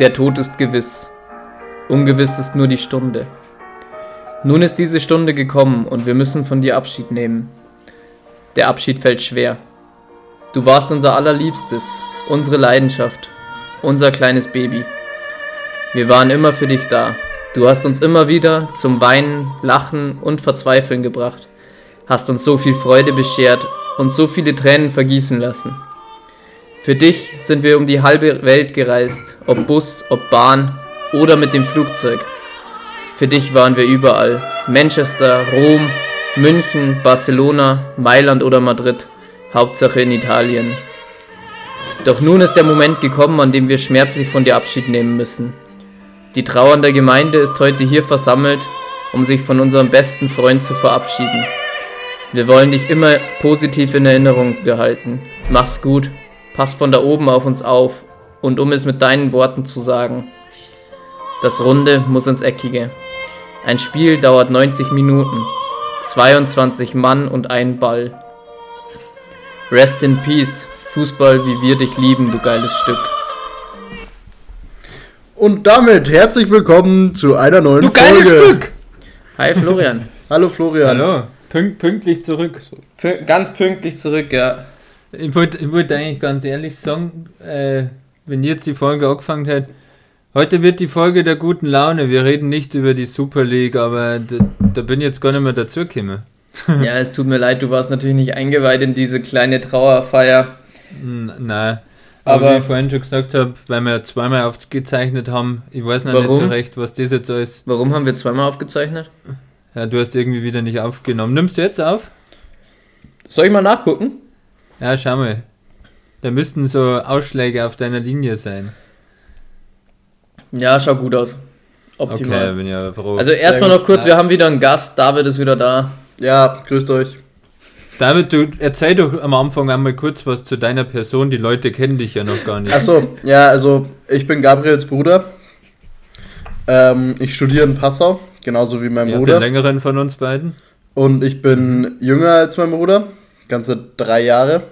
Der Tod ist gewiss. Ungewiss ist nur die Stunde. Nun ist diese Stunde gekommen und wir müssen von dir Abschied nehmen. Der Abschied fällt schwer. Du warst unser allerliebstes, unsere Leidenschaft, unser kleines Baby. Wir waren immer für dich da. Du hast uns immer wieder zum Weinen, Lachen und Verzweifeln gebracht, hast uns so viel Freude beschert und so viele Tränen vergießen lassen. Für dich sind wir um die halbe Welt gereist, ob Bus, ob Bahn oder mit dem Flugzeug. Für dich waren wir überall. Manchester, Rom, München, Barcelona, Mailand oder Madrid. Hauptsache in Italien. Doch nun ist der Moment gekommen, an dem wir schmerzlich von dir Abschied nehmen müssen. Die trauernde Gemeinde ist heute hier versammelt, um sich von unserem besten Freund zu verabschieden. Wir wollen dich immer positiv in Erinnerung behalten. Mach's gut, pass von da oben auf uns auf und um es mit deinen Worten zu sagen. Das Runde muss ins Eckige. Ein Spiel dauert 90 Minuten, 22 Mann und ein Ball. Rest in Peace, Fußball, wie wir dich lieben, du geiles Stück. Und damit herzlich willkommen zu einer neuen Du Folge. geiles Stück! Hi Florian. Hallo Florian. Hallo, Pünkt, pünktlich zurück. Pü ganz pünktlich zurück, ja. Ich wollte wollt eigentlich ganz ehrlich sagen, äh, wenn jetzt die Folge angefangen hat, heute wird die Folge der guten Laune. Wir reden nicht über die Super League, aber da, da bin ich jetzt gar nicht mehr dazugekommen. Ja, es tut mir leid, du warst natürlich nicht eingeweiht in diese kleine Trauerfeier. Nein. Aber, Aber- wie ich vorhin schon gesagt habe, weil wir zweimal aufgezeichnet haben, ich weiß noch nicht Warum? so recht, was das jetzt ist. Warum haben wir zweimal aufgezeichnet? Ja, du hast irgendwie wieder nicht aufgenommen. Nimmst du jetzt auf? Soll ich mal nachgucken? Ja, schau mal. Da müssten so Ausschläge auf deiner Linie sein. Ja, schaut gut aus. Okay, Optimal. bin ja froh. Also erstmal noch kurz, wir haben wieder einen Gast, David ist wieder da. Ja, grüßt euch. David, du erzähl doch am Anfang einmal kurz was zu deiner Person. Die Leute kennen dich ja noch gar nicht. Achso, ja, also ich bin Gabriels Bruder. Ähm, ich studiere in Passau, genauso wie mein Ihr Bruder. den längeren von uns beiden. Und ich bin jünger als mein Bruder. Ganze drei Jahre.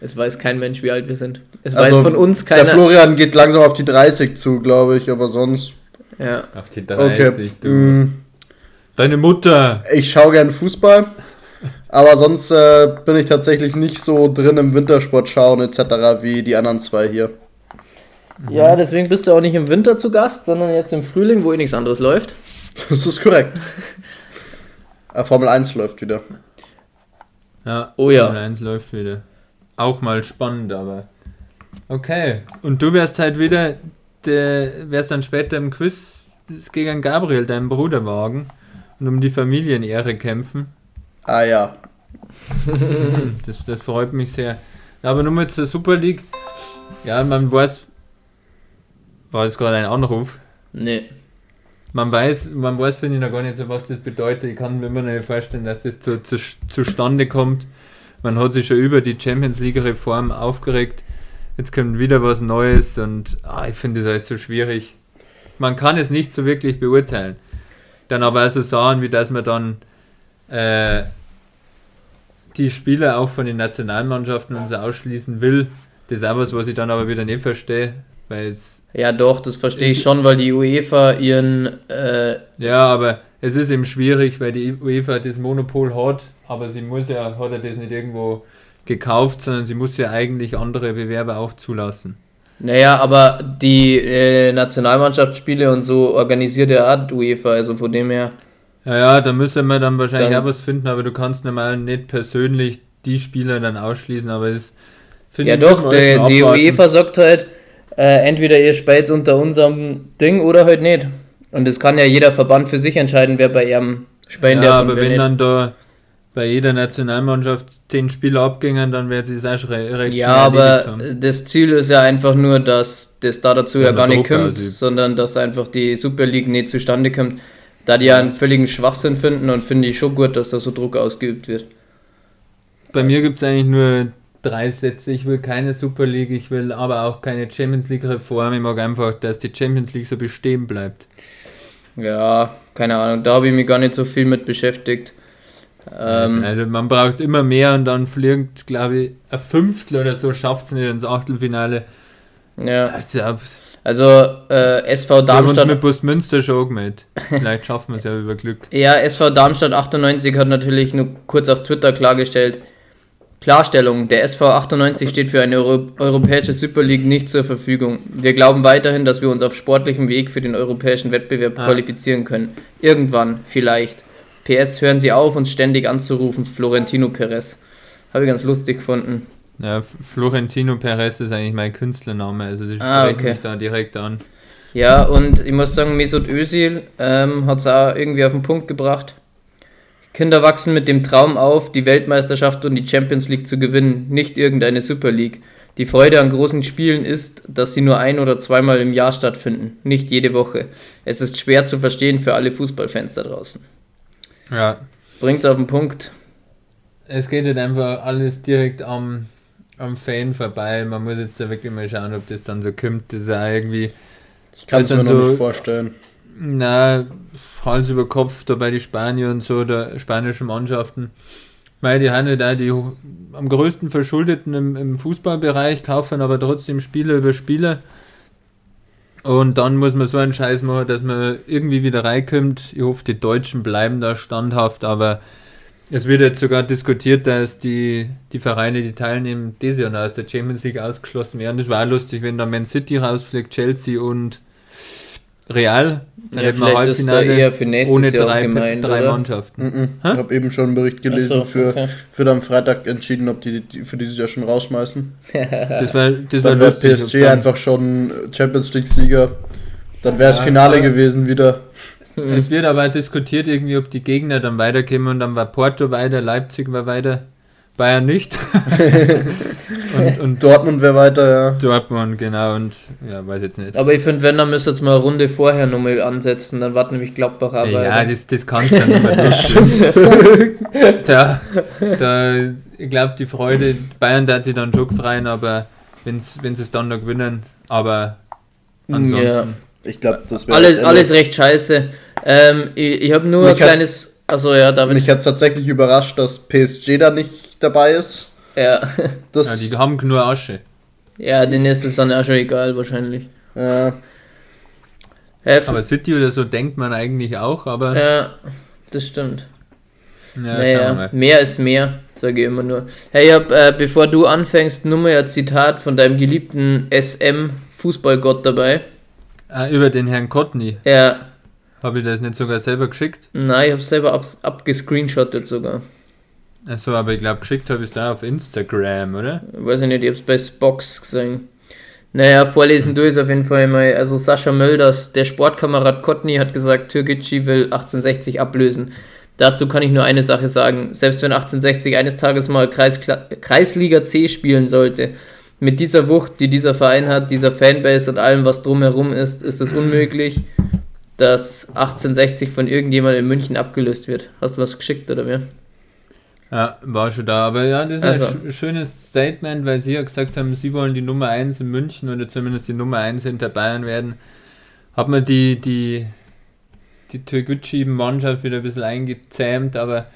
Es weiß kein Mensch, wie alt wir sind. Es Also, weiß von uns Der keiner. Florian geht langsam auf die 30 zu, glaube ich, aber sonst. Ja. Auf die Okay. 30. Du. mm, Deine Mutter. Ich schaue gern Fußball. Aber sonst äh, bin ich tatsächlich nicht so drin im Wintersport schauen etc. wie die anderen zwei hier. ja, deswegen bist du auch nicht im Winter zu Gast, sondern jetzt im Frühling, wo eh nichts anderes läuft. Das ist korrekt. Äh, Formel 1 läuft wieder. Ja, Oh ja. Formel 1 läuft wieder. Auch mal spannend, aber. Okay. Und du wärst halt wieder, der, wärst dann später im Quiz gegen Gabriel, deinen Bruder, wagen und um die Familienehre kämpfen. Ah ja. Das, das freut mich sehr. Aber nur mal zur Super League. Ja, man weiß. War das gerade ein Anruf? Nee. Man weiß, man weiß, finde ich, noch gar nicht so, was das bedeutet. Ich kann mir immer noch nicht vorstellen, dass das zu, zu, zustande kommt. Man hat sich schon über die Champions League-Reform aufgeregt. Jetzt kommt wieder was Neues und ah, ich finde das alles so schwierig. Man kann es nicht so wirklich beurteilen. Dann aber also sagen, wie dass man dann äh, die Spieler auch von den Nationalmannschaften und so ausschließen will. Das ist auch was, was ich dann aber wieder nicht verstehe, weil es Ja, doch, das verstehe ich Ich- schon, weil die UEFA ihren. Äh, Ja, aber es ist eben schwierig, weil die UEFA das Monopol hat, aber sie muss ja, hat ja das nicht irgendwo gekauft, sondern sie muss ja eigentlich andere Bewerber auch zulassen. naja, aber die äh, Nationalmannschaftsspiele und so organisiert ja die UEFA, also von dem her. Ja, ja, da müssen wir dann wahrscheinlich Dann- auch was finden, aber du kannst normal nicht persönlich die Spieler dann ausschließen, aber es finde Ja, ich, doch, die abwarten. UEFA sagt halt, äh, entweder ihr spielt unter unserem Ding oder halt nicht. Und das kann ja jeder Verband für sich entscheiden, wer bei ihrem spielen Ja, darf aber wenn nicht. dann da bei jeder Nationalmannschaft zehn Spieler abgingen, dann werden sie es auch recht Ja, aber das Ziel ist ja einfach nur, dass das da dazu ja Ja, gar nicht Druck kommt, ausübt. sondern dass einfach die Super League nicht zustande kommt. Da die ja einen völligen Schwachsinn finden und finde ich schon gut, dass da so Druck ausgeübt wird. Bei mir gibt es eigentlich nur drei Sätze. Ich will keine Super League, ich will aber auch keine Champions League Reform. Ich mag einfach, dass die Champions League so bestehen bleibt. Ja, keine Ahnung, da habe ich mich gar nicht so viel mit beschäftigt. Ähm, also man braucht immer mehr und dann fliegt, glaube ich, ein Fünftel oder so schafft es nicht ins Achtelfinale. ja. Also, Also äh, SV Darmstadt. mit Bus Münster schon angemeldet. Vielleicht schaffen wir es ja über Glück. Ja, SV Darmstadt 98 hat natürlich nur kurz auf Twitter klargestellt. Klarstellung, der SV 98 steht für eine Euro europäische Super League nicht zur Verfügung. Wir glauben weiterhin, dass wir uns auf sportlichem Weg für den europäischen Wettbewerb Ah. qualifizieren können. Irgendwann, vielleicht. PS, hören Sie auf, uns ständig anzurufen, Florentino Perez. Habe ich ganz lustig gefunden. Ja, Florentino Perez ist eigentlich mein Künstlername, also sie Ah, sprechen okay. mich da direkt an. Ja, und ich muss sagen, Mesut Özil ähm, hat es auch irgendwie auf den Punkt gebracht. Kinder wachsen mit dem Traum auf, die Weltmeisterschaft und die Champions League zu gewinnen, nicht irgendeine Super League. Die Freude an großen Spielen ist, dass sie nur ein- oder zweimal im Jahr stattfinden, nicht jede Woche. Es ist schwer zu verstehen für alle Fußballfans da draußen. Ja, Bringt's auf den Punkt. es geht halt einfach alles direkt am, am Fan vorbei. Man muss jetzt da wirklich mal schauen, ob das dann so kommt. Das ist ja irgendwie, Ich kann es Also mir noch so- nicht vorstellen. na, Hals über Kopf da bei den Spanier und so, der spanischen Mannschaften. Weil die haben da die ho- am größten Verschuldeten im, im Fußballbereich, kaufen aber trotzdem Spieler über Spieler. Und dann muss man so einen Scheiß machen, dass man irgendwie wieder reinkommt. Ich hoffe, die Deutschen bleiben da standhaft, aber es wird jetzt sogar diskutiert, dass die, die Vereine, die teilnehmen, dieses Jahr aus der Champions League ausgeschlossen werden. Das war lustig, wenn da Man City rausfliegt, Chelsea und Real. Dann Ja, hätten wir vielleicht ist da Halbfinale eher für nächstes ohne Jahr drei, gemeint, drei oder? Mannschaften. Mhm. Ich Hä? habe eben schon einen Bericht gelesen, so, für, okay. für am Freitag entschieden, ob die, die für dieses Jahr schon rausschmeißen. Das war, das Dann wäre. PSG dann- einfach schon Champions League-Sieger. Dann wäre es Ja, Finale gewesen wieder. Es wird aber diskutiert irgendwie, ob die Gegner dann weiterkommen und dann war Porto weiter, Leipzig war weiter, Bayern nicht. und, und Dortmund wäre weiter, ja. Dortmund, genau, und ja, weiß jetzt nicht. Aber ich finde, wenn, dann müsst ihr jetzt mal eine Runde vorher nochmal ansetzen, dann warten nämlich Gladbach aber. ja, das, das kannst du dann nicht mehr da, da, Ich glaube, die Freude, Bayern hat sich dann schon freuen, aber wenn sie es dann noch gewinnen, aber ansonsten. Ich glaube, das wäre alles, alles recht scheiße. Ähm, ich ich habe nur Mich ein kleines. Also ja, David. Mich hat es tatsächlich überrascht, dass PSG da nicht dabei ist. Ja. Das, Ja, die haben nur Asche. ja, denen ist es dann auch schon egal wahrscheinlich. äh, Ja, Aber City oder so denkt man eigentlich auch, aber ja das stimmt. ja, schauen wir naja, mal. mehr ist mehr, sage ich immer nur. Hey, ich hab, äh, bevor du anfängst, nur mal ein Zitat von deinem geliebten SM-Fußballgott dabei. Ah, über den Herrn Kotny. Ja, Habe ich das nicht sogar selber geschickt? nein, ich hab's selber abs- abgescreenshottet sogar. Achso, aber ich glaube, geschickt habe ich es da auf Instagram, oder? Weiß ich nicht, ich hab's bei Spox gesehen. Naja, vorlesen du ist auf jeden Fall mal. Also Sascha Mölders, der Sportkamerad Kotny, hat gesagt, Türkgücü will 1860 ablösen. Dazu kann ich nur eine Sache sagen. Selbst wenn 1860 eines Tages mal Kreiskla Kreisliga C spielen sollte, mit dieser Wucht, die dieser Verein hat, dieser Fanbase und allem, was drumherum ist, ist es unmöglich, dass 1860 von irgendjemandem in München abgelöst wird. Hast du was geschickt oder wer? Ja, war schon da. Aber ja, das ist Also. ein sch- schönes Statement, weil sie ja gesagt haben, sie wollen die Nummer 1 in München oder zumindest die Nummer 1 hinter Bayern werden. Hat man die, die, die Türkgücü-Mannschaft wieder ein bisschen eingezähmt, aber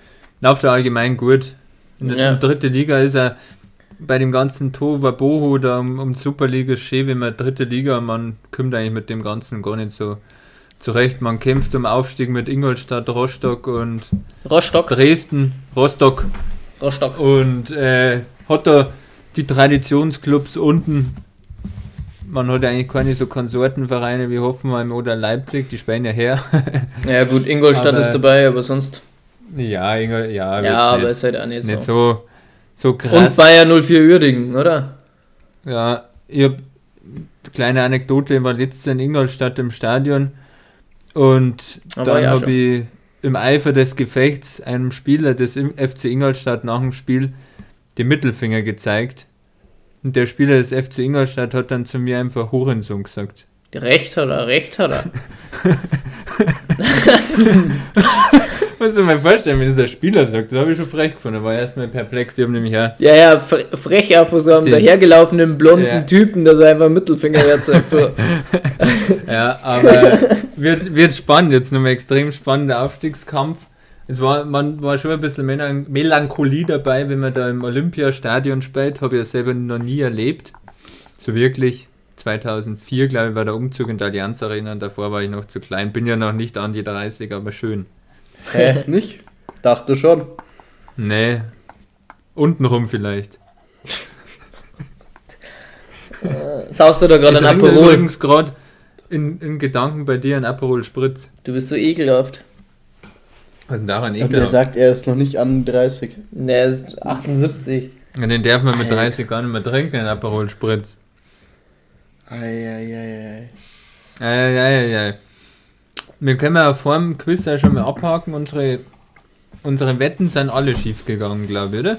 läuft ja allgemein gut. In der Ja. der dritten Liga ist er bei dem ganzen Tohuwabohu da um, um Superliga schön, wenn man dritte Liga man kommt eigentlich mit dem Ganzen gar nicht so zurecht. Man kämpft um Aufstieg mit Ingolstadt, Rostock und Rostock. Dresden, Rostock Rostock. und äh, hat da die Traditionsclubs unten. Man hat eigentlich keine so Konsortenvereine wie Hoffenheim oder Leipzig, die spielen ja her. Ja gut, Ingolstadt Aber- ist dabei, aber sonst. ja, Ingol, ja, Ja, aber nicht, ist halt auch nicht, nicht so. so, so Und krass. Bayer 04 Uerdingen, oder? Ja, ich hab kleine Anekdote, ich war letztes Jahr in Ingolstadt im Stadion und Aber dann ja habe ich im Eifer des Gefechts einem Spieler des FC Ingolstadt nach dem Spiel den Mittelfinger gezeigt. Und der Spieler des FC Ingolstadt hat dann zu mir einfach Hurensohn gesagt. Recht hat er, recht hat er. Musst du mir vorstellen, wenn das der Spieler sagt, das habe ich schon frech gefunden, war erstmal perplex, ich habe nämlich ja. Ja, ja, fre- frech von so einem dahergelaufenen blonden Ja. Typen, dass er einfach Mittelfinger wert sagt. So. Ja, aber wird, wird spannend, jetzt nochmal extrem spannender Aufstiegskampf. Es war, man war schon ein bisschen Melan- Melancholie dabei, wenn man da im Olympiastadion spielt, habe ich ja selber noch nie erlebt. So wirklich 2004, glaube ich, war der Umzug in der Allianz Arena und davor war ich noch zu klein. Bin ja noch nicht an die 30, aber schön. Hä? Nicht? Dachte schon. Nee, untenrum vielleicht. Saust du da gerade Ich ein trinke Aperol? übrigens gerade in, in Gedanken bei dir ein Aperol Spritz. Du bist so ekelhaft. Was ist denn daran Und er ekelhaft? sagt, er ist noch nicht an 30. Der ist 78. Ja, Den darf man mit Alter. 30 gar nicht mehr trinken, ein Aperol Spritz. Eieiei. Eieiei. Wir können ja vor dem Quiz ja schon mal abhaken. Unsere, unsere Wetten sind alle schief gegangen, glaube ich, oder?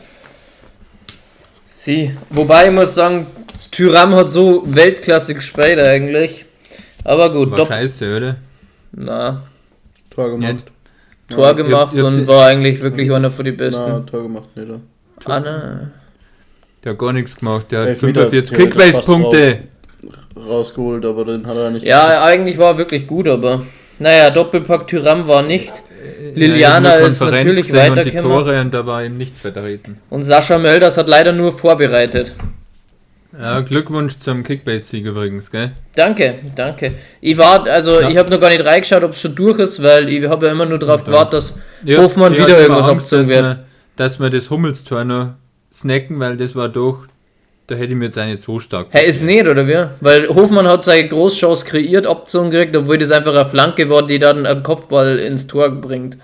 Sie. Wobei ich muss sagen, Tyram hat so Weltklasse gespielt eigentlich. Aber gut, War scheiße, oder? na, Tor gemacht. Tor Ja, gemacht ihr habt- und war eigentlich wirklich einer von den besten. Na, Tor gemacht, nicht. er. Ah, na. Der hat gar nichts gemacht. Der hat Elfmeter 45 theoretisch Kickbase-Punkte. Rausgeholt, aber den hat er nicht. Ja, eigentlich war er wirklich gut, aber naja, Doppelpack Tyram war nicht. Liliana Ja, ist natürlich und weitergekommen. Und da war ihm nicht vertreten. Und Sascha Mölders hat leider nur vorbereitet. Ja, Glückwunsch zum Kickbase-Sieg übrigens, gell? Danke, danke. Ich war, also Ja. ich habe noch gar nicht reingeschaut, ob es schon durch ist, weil ich habe ja immer nur darauf gewartet, dass Ja, Hofmann wieder irgendwas Angst, abgezogen dass wird. wir- Dass wir das Hummelstor noch snacken, weil das war doch, da hätte ich mir jetzt auch nicht so stark. Hä, ist nicht, oder wie? Weil Hofmann hat seine Großchance kreiert, Option gekriegt, obwohl das einfach eine Flanke war, die dann einen Kopfball ins Tor bringt.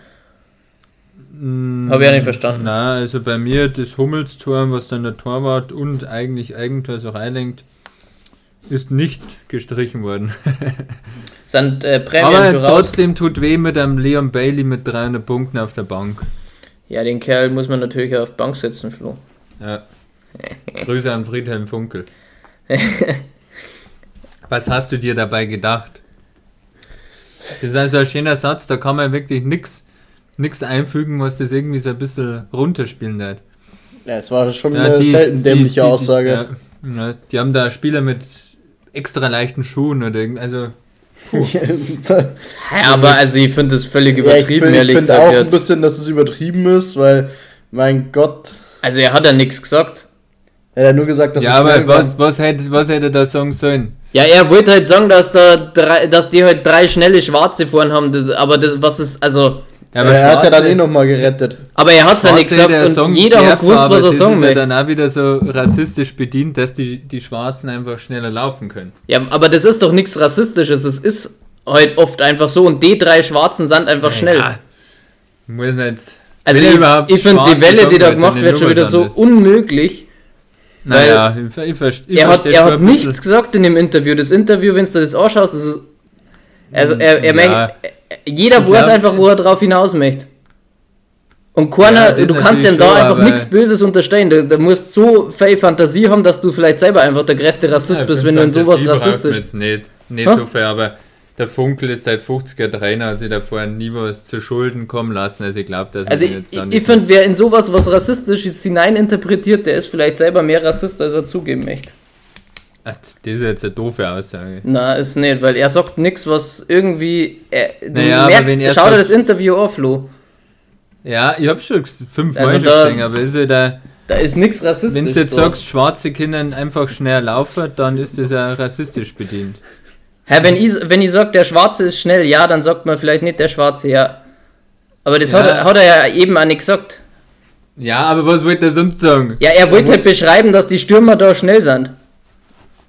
Mm, Habe ich ja nicht verstanden. Na, also bei mir das Hummelstor, was dann der Torwart und eigentlich Eigentor so reinlenkt, ist nicht gestrichen worden. Sind äh, Prämien Aber trotzdem tut weh mit einem Leon Bailey mit 300 Punkten auf der Bank. Ja, den Kerl muss man natürlich auf Bank setzen, Flo. Ja. Grüße an Friedhelm Funkel. Was hast du dir dabei gedacht? Das ist also ein schöner Satz, da kann man wirklich nix, nix einfügen, was das irgendwie so ein bisschen runterspielen hat. Ja, es war schon Ja, eine die- selten die- dämliche die- Aussage. Ja, ja, die haben da Spieler mit extra leichten Schuhen oder irgend, also Ja, aber also ich finde das völlig ja, ich übertrieben, finde ehrlich find gesagt auch ein jetzt. bisschen, dass es übertrieben ist, weil, mein Gott, Also er hat ja nichts gesagt. Er hat nur gesagt, dass ja, es schnell aber was, was, hätte, was hätte er da sagen sollen? Ja, er wollte halt sagen, dass da drei, dass die halt drei schnelle Schwarze vorn haben, das, aber das, was ist, also, Ja, Ja, er hat ja dann eh nochmal gerettet. aber er hat's ja nicht gesagt und sagen jeder hat gewusst, aber was er das sagen ist ja möchte. dann auch wieder so rassistisch bedient, dass die, die Schwarzen einfach schneller laufen können. Ja, aber das ist doch nichts Rassistisches, es ist halt oft einfach so und die drei Schwarzen sind einfach schnell. Ja, muss man jetzt. Also ich, ich finde die Welle, die da hat, gemacht wird, schon wieder so unmöglich. Naja, ich, ver- ich Er hat, er hat nichts gesagt in dem Interview. Das Interview, wenn du das anschaust, das ist. Also er, er Ja. möchte- jeder Ich weiß glaub- einfach, wo er drauf hinaus möchte. Und keiner, Ja, du kannst ihm da einfach nichts Böses unterstellen. Du, du musst so viel Fantasie haben, dass du vielleicht selber einfach der größte Rassist Ja, bist, wenn du in sowas rassistisch jetzt Nicht, nicht so viel, aber der Funkel ist seit 50er Trainer, also da vorher nie was zu Schulden kommen lassen. Also ich glaube, dass Also ich, jetzt da ich, nicht- ich finde, wer in sowas was Rassistisches hineininterpretiert, der ist vielleicht selber mehr Rassist, als er zugeben möchte. Ah, Das ist jetzt eine doofe Aussage. Na, ist nicht, weil er sagt nichts, was irgendwie. Er, du Naja, merkst, wenn er schau dir das Interview an, Flo. Ja, ich habe schon fünfmal Also da- gesehen, aber ist ja da, Da ist nichts rassistisch. wenn du jetzt dort. sagst, schwarze Kinder einfach schnell laufen, dann ist das ja rassistisch bedient. Hä, wenn ich, wenn ich sage, der Schwarze ist schnell, ja, dann sagt man vielleicht nicht der Schwarze, ja. Aber das Ja. hat, er, hat er ja eben auch nicht gesagt. Ja, aber was wollte er sonst sagen? Ja, er wollte halt beschreiben, dass die Stürmer da schnell sind.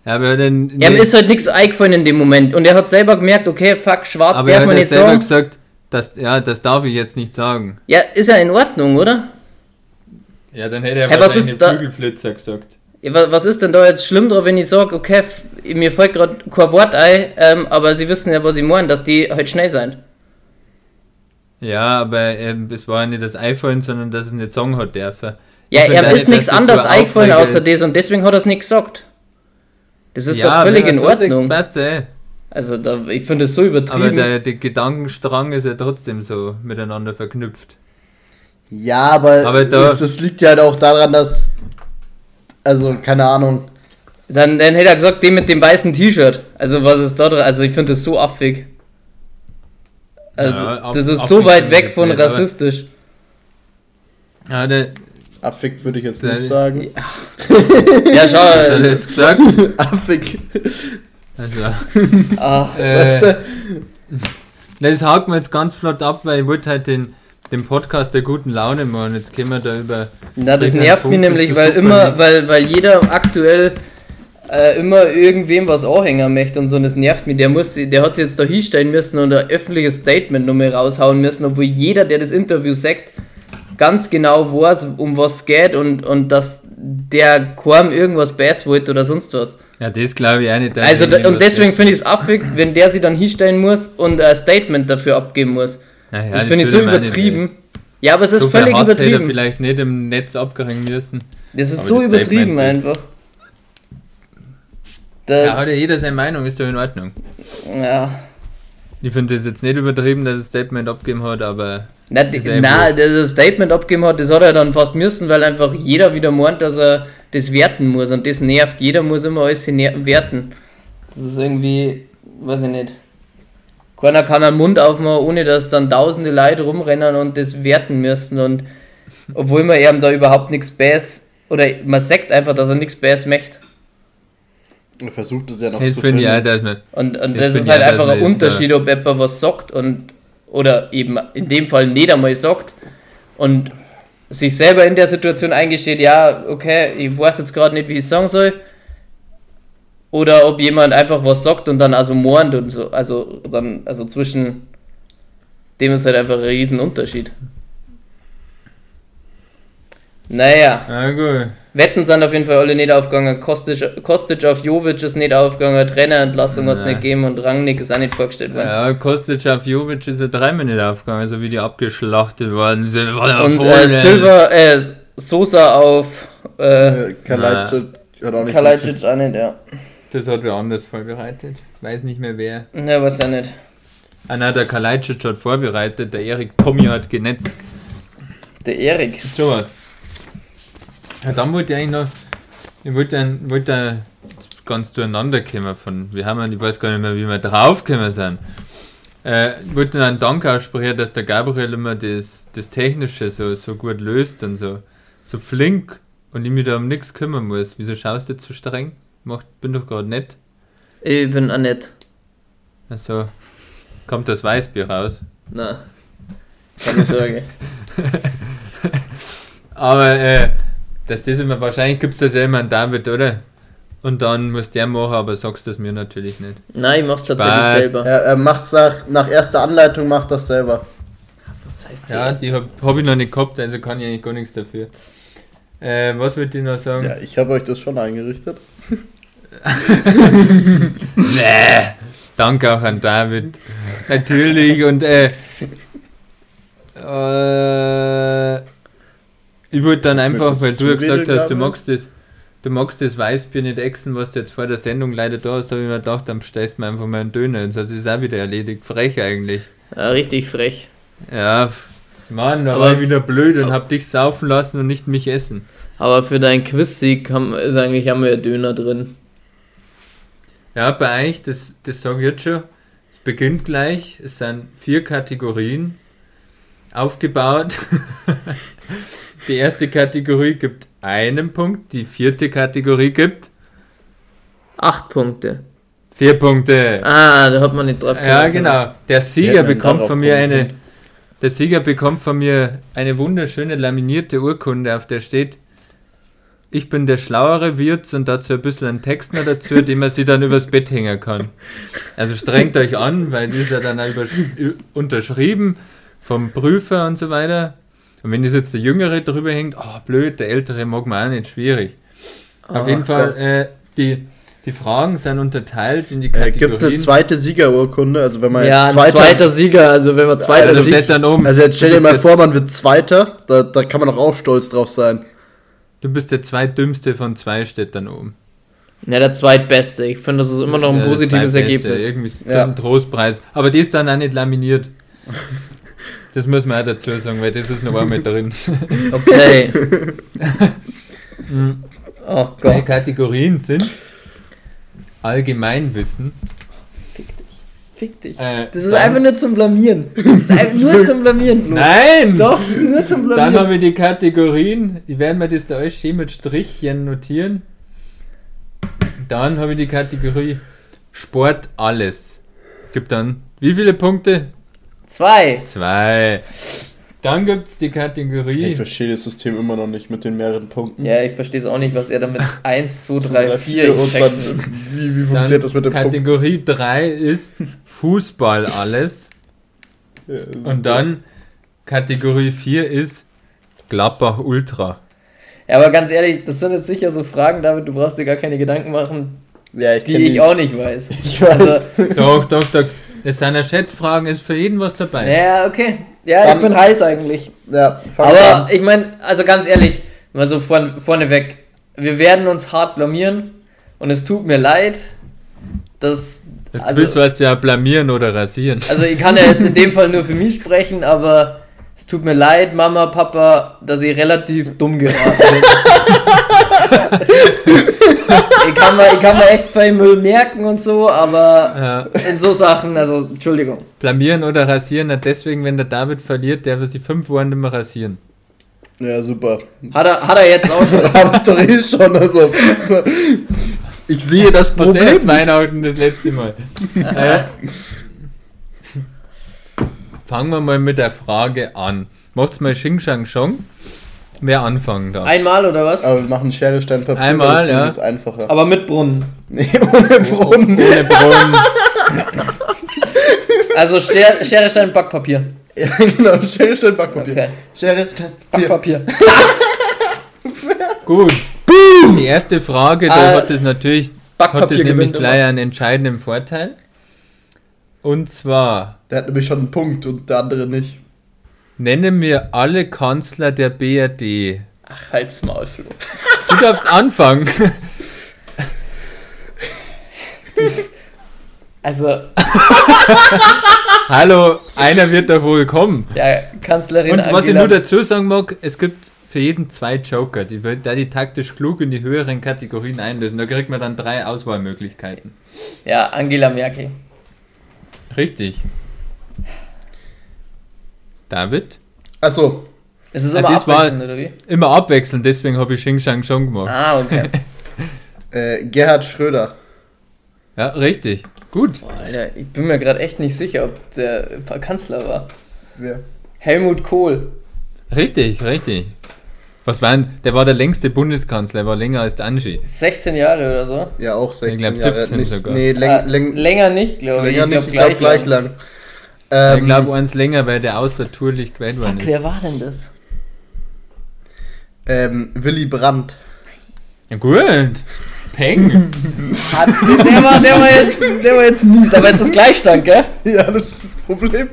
Ja, aber dann, Ihm ist halt nichts eingefallen in dem Moment. Und er hat selber gemerkt, okay, fuck, schwarz aber er darf hat man nicht selber sagen. gesagt, dass, ja, das darf ich jetzt nicht sagen. Ja, ist ja in Ordnung, oder? Ja, dann hätte er was wahrscheinlich ist da- Flügelflitzer gesagt. Was ist denn da jetzt schlimm drauf, wenn ich sage, okay, mir fällt gerade kein Wort ein, ähm, aber sie wissen ja, was ich meine, dass die halt schnell sind. Ja, aber ähm, es war ja nicht das iPhone, sondern dass es nicht sagen hat dürfen. Ja, er ist nicht, nichts das anderes so eingefallen außer das und deswegen hat er es nicht gesagt. Das ist ja, doch völlig in Ordnung. Passt, eh. Also da, ich finde es so Aber übertrieben. der, der Gedankenstrang ist ja trotzdem so miteinander verknüpft. Ja, aber, Aber da- es, es liegt ja halt auch daran, dass. Also, keine Ahnung. Dann, dann hätte er gesagt, den mit dem weißen T-Shirt. Also was ist da dran? Also ich finde das so affig. Also Ja, ab- das ist so weit weg von nicht, aber- rassistisch. Ja, der, Affig würde ich jetzt nicht sagen. Ja, schau. Was hat er jetzt gesagt? Affig. Also, ah, Weißt äh, du? das haken wir jetzt ganz flott ab, weil ich wollte halt den, den Podcast der guten Laune machen. Jetzt können wir da über. Na, das nervt mich Punkt nämlich, weil immer, nicht. weil, weil jeder aktuell äh, immer irgendwem was anhängen möchte und so, und das nervt mich. Der muss, der hat sich jetzt da hinstellen müssen und ein öffentliches Statement nochmal raushauen müssen, obwohl jeder, der das Interview sagt, ganz genau weiß, um was es geht und, und dass der kaum irgendwas Bass wollte oder sonst was. Ja, das glaube ich auch nicht. Also, und deswegen finde ich es affig, wenn der sich dann hinstellen muss und ein Statement dafür abgeben muss. Ja, ja, das finde ich so übertrieben. Ja, aber es ist So völlig er übertrieben. vielleicht nicht im Netz abgehängt müssen. Das ist Aber so das übertrieben Statement ist- einfach. Da, Ja, hat ja jeder seine Meinung, ist doch in Ordnung. ja. Ich finde das jetzt nicht übertrieben, dass er das Statement abgegeben hat, aber Na, na, wurscht. der das Statement abgegeben hat, das hat er dann fast müssen, weil einfach jeder wieder meint, dass er das werten muss und das nervt. Jeder muss immer alles werten. Das ist irgendwie, weiß ich nicht. Keiner kann einen Mund aufmachen, ohne dass dann tausende Leute rumrennen und das werten müssen und obwohl man eben da überhaupt nichts Bass oder man sagt einfach, dass er nichts Bass möchte. Er versucht es ja noch das zu finden. man. Und, und Das das, finde ist halt einfach ein Unterschied, ob jemand was sagt und oder eben in dem Fall nicht einmal sagt und sich selber in der Situation eingesteht, ja, okay, ich weiß jetzt gerade nicht, wie ich es sagen soll. Oder ob jemand einfach was sagt und dann also mournt und so. Also dann, also zwischen dem ist halt einfach ein riesen Unterschied. Naja. Na gut. Wetten sind auf jeden Fall alle nicht aufgegangen. Kostic, Kostic auf Jovic ist nicht aufgegangen. Trainerentlassung hat es nicht gegeben und Rangnick ist auch nicht vorgestellt worden. Ja, Kostic auf Jovic ist ja dreimal nicht aufgegangen, so wie die abgeschlachtet worden sind. Und äh, ey. Silver, äh, Sosa auf äh, Äh, Kalajdzic hat auch nicht Kalajdzic auch nicht, ja. Das hat wer anders vorbereitet. Weiß nicht mehr wer. Ne, weiß ja nicht. Ah nein, der Kalajdzic hat vorbereitet, der Erik Pommi hat genetzt. Der Erik. So was. Ja, dann wollte ich eigentlich noch, ich wollte, wollte ganz durcheinander kommen von, wir haben, ich weiß gar nicht mehr, wie wir draufgekommen sind. Äh, ich wollte einen Dank aussprechen, dass der Gabriel immer das, das Technische so, so gut löst und so, so flink und ich mich da um nichts kümmern muss. Wieso schaust du jetzt so streng? Macht, bin doch gerade nett. Ich bin auch nicht. Also, kommt das Weißbier raus. Na. Keine Sorge. Aber äh, dass das immer, wahrscheinlich gibt es das ja immer an David, oder? Und dann muss der machen, aber sagst du es mir natürlich nicht. Nein, ich mach's tatsächlich Spaß. selber. Er, er macht nach, nach erster Anleitung macht das selber. Was heißt Ja, das? die habe hab ich noch nicht gehabt, also kann ich eigentlich gar nichts dafür. Äh, was wollte ich noch sagen? Ja, ich habe euch das schon eingerichtet. Nee. Danke auch an David. Natürlich und äh, äh, ich wollte dann Jetzt mit einfach, das weil du ja gesagt hast, du magst das, du magst das Weißbier nicht exen, was du jetzt vor der Sendung leider da hast, habe ich mir gedacht, dann bestellst du mir einfach mal einen Döner. Und das ist auch wieder erledigt. Frech eigentlich. Ja, richtig frech. Ja, Mann, da Aber war ich wieder blöd und hab dich saufen lassen und nicht mich essen. Aber für deinen Quiz-Sieg haben- ist eigentlich haben wir ja Döner drin. Ja, bei euch, das, das sage ich jetzt schon, es beginnt gleich, es sind vier Kategorien aufgebaut. die erste Kategorie gibt einen Punkt, die vierte Kategorie gibt Acht Punkte. vier Punkte. Ah, da hat man nicht drauf Ja, genau. Der Sieger bekommt von mir eine. Der Sieger bekommt von mir eine wunderschöne laminierte Urkunde, auf der steht, ich bin der schlauere Wirt und dazu ein bisschen einen Text noch dazu, den man sich dann übers Bett hängen kann. Also strengt euch an, weil das ist ja dann auch unterschrieben vom Prüfer und so weiter. Und wenn das jetzt der Jüngere drüber hängt, oh blöd, der Ältere mag man auch nicht, schwierig. Auf Ach jeden Fall, äh, die, die Fragen sind unterteilt in die Äh, Kategorien. Gibt es eine zweite Siegerurkunde? Also wenn man Ja, jetzt ein Zweiter, zweiter Sieger, also wenn man zweiter also Sieg. steht dann oben. also jetzt stell dir mal vor, man wird Zweiter, da, da kann man doch auch stolz drauf sein. Du bist der zweitdümmste von zwei steht dann oben. Ja, der zweitbeste. Ich finde, das ist immer noch ein Ja, positives Ergebnis. Irgendwie ist Ja. ein Trostpreis. Aber die ist dann auch nicht laminiert. Das muss man auch dazu sagen, weil das ist noch einmal drin. Okay. oh Zwei Gott. Kategorien sind Allgemeinwissen, Fick dich. Äh, das ist dann- einfach nur zum Blamieren. Das ist einfach nur zum Blamieren, Flo. Nein! Doch, nur zum Dann Blamieren. haben wir die Kategorien. Ich werde mir das da alles schön mit Strichchen notieren. Dann habe ich die Kategorie Sport alles. Gibt dann wie viele Punkte? Zwei. Zwei. Dann gibt es die Ich Kategorie. verstehe das System immer noch nicht mit den mehreren Punkten. Ja, ich verstehe es auch nicht, was er damit 1, 2, 3, 4, ich und dann, wie, wie Dann funktioniert das mit dem Punkt? Kategorie 3 ist Fußball alles. Ja, Und dann Kategorie 4 ist Gladbach Ultra. Ja, aber ganz ehrlich, das sind jetzt sicher so Fragen, David, du brauchst dir gar keine Gedanken machen, ja, ich die ich auch nicht weiß. Ich weiß. Also, Doch, doch, doch. Das sind ja Schätzfragen, ist für jeden was dabei. ja, okay. Ja, Dann- ich bin heiß eigentlich. ja, Aber an. ich meine, also ganz ehrlich, mal so vorn, vorneweg, wir werden uns hart blamieren und es tut mir leid, dass. Das Also, Quiz heißt ja blamieren oder rasieren. also ich kann ja jetzt in dem Fall nur für mich sprechen, aber es tut mir leid, Mama, Papa, dass ich relativ dumm geraten bin. ich, kann mir, ich kann mir echt viel Müll merken und so, aber Äh, in so Sachen, also Entschuldigung. blamieren oder rasieren, deswegen, wenn der David verliert, der wird sich fünf Wochen nicht mehr rasieren. Ja, super. Hat er, hat er jetzt auch schon. Hab doch eh schon, also. Ich sehe das Problem. Weihnachten das letzte Mal. fangen wir mal mit der Frage an. Macht's mal Xing Shang Shong. Wer anfangen darf. Einmal oder was? Aber wir machen Schere, Stein, Papier. Einmal, das ja. ist einfacher. Aber mit Brunnen. Nee, ohne Brunnen. Ohne Brunnen. Also Schere, Schere Stein, Backpapier. Ja, genau. Schere, Stein, Backpapier. Okay. Schere, Stein, Papier. Backpapier. Gut. Die erste Frage, da Ah, hat es natürlich Backpapier hat es nämlich gleich immer. einen entscheidenden Vorteil. Und zwar, Der hat nämlich schon einen Punkt und der andere nicht. Nenne mir alle Kanzler der BRD. Ach, halt's Maul, Flo. Du darfst anfangen. Also, Hallo, einer wird da wohl kommen. ja, Kanzlerin Und was ich Angela- nur dazu sagen mag, es gibt für jeden zwei Joker, die will- da die taktisch klug in die höheren Kategorien einlösen. Da kriegt man dann drei Auswahlmöglichkeiten. Ja, Angela Merkel. Richtig. David? Achso. Ist es Ah, immer das war- abwechselnd, oder wie? Immer abwechselnd, deswegen habe ich Xing Shang Shong gemacht. Ah, okay. Äh, Gerhard Schröder. Ja, richtig. Gut. Boah, Alter, ich bin mir gerade echt nicht sicher, ob der Kanzler war. Wer? Helmut Kohl. Richtig, richtig. Was war denn, der war der längste Bundeskanzler, er war länger als der Angie. 16 Jahre oder so. Ja, auch 16 glaub, Jahre. 17 nicht, sogar. Nee, läng, Ah, läng, länger nicht, glaube ich. länger ich nicht, glaube ich glaube gleich lang. Ähm, ich glaube, eins länger, weil der außertourlich gewählt worden Fuck, ist. wer war denn das? ähm, Willy Brandt. Ja, gut. Peng. Ah, der, war, der, war jetzt, der war jetzt mies, aber jetzt ist Gleichstand, gell? Ja, das ist das Problem.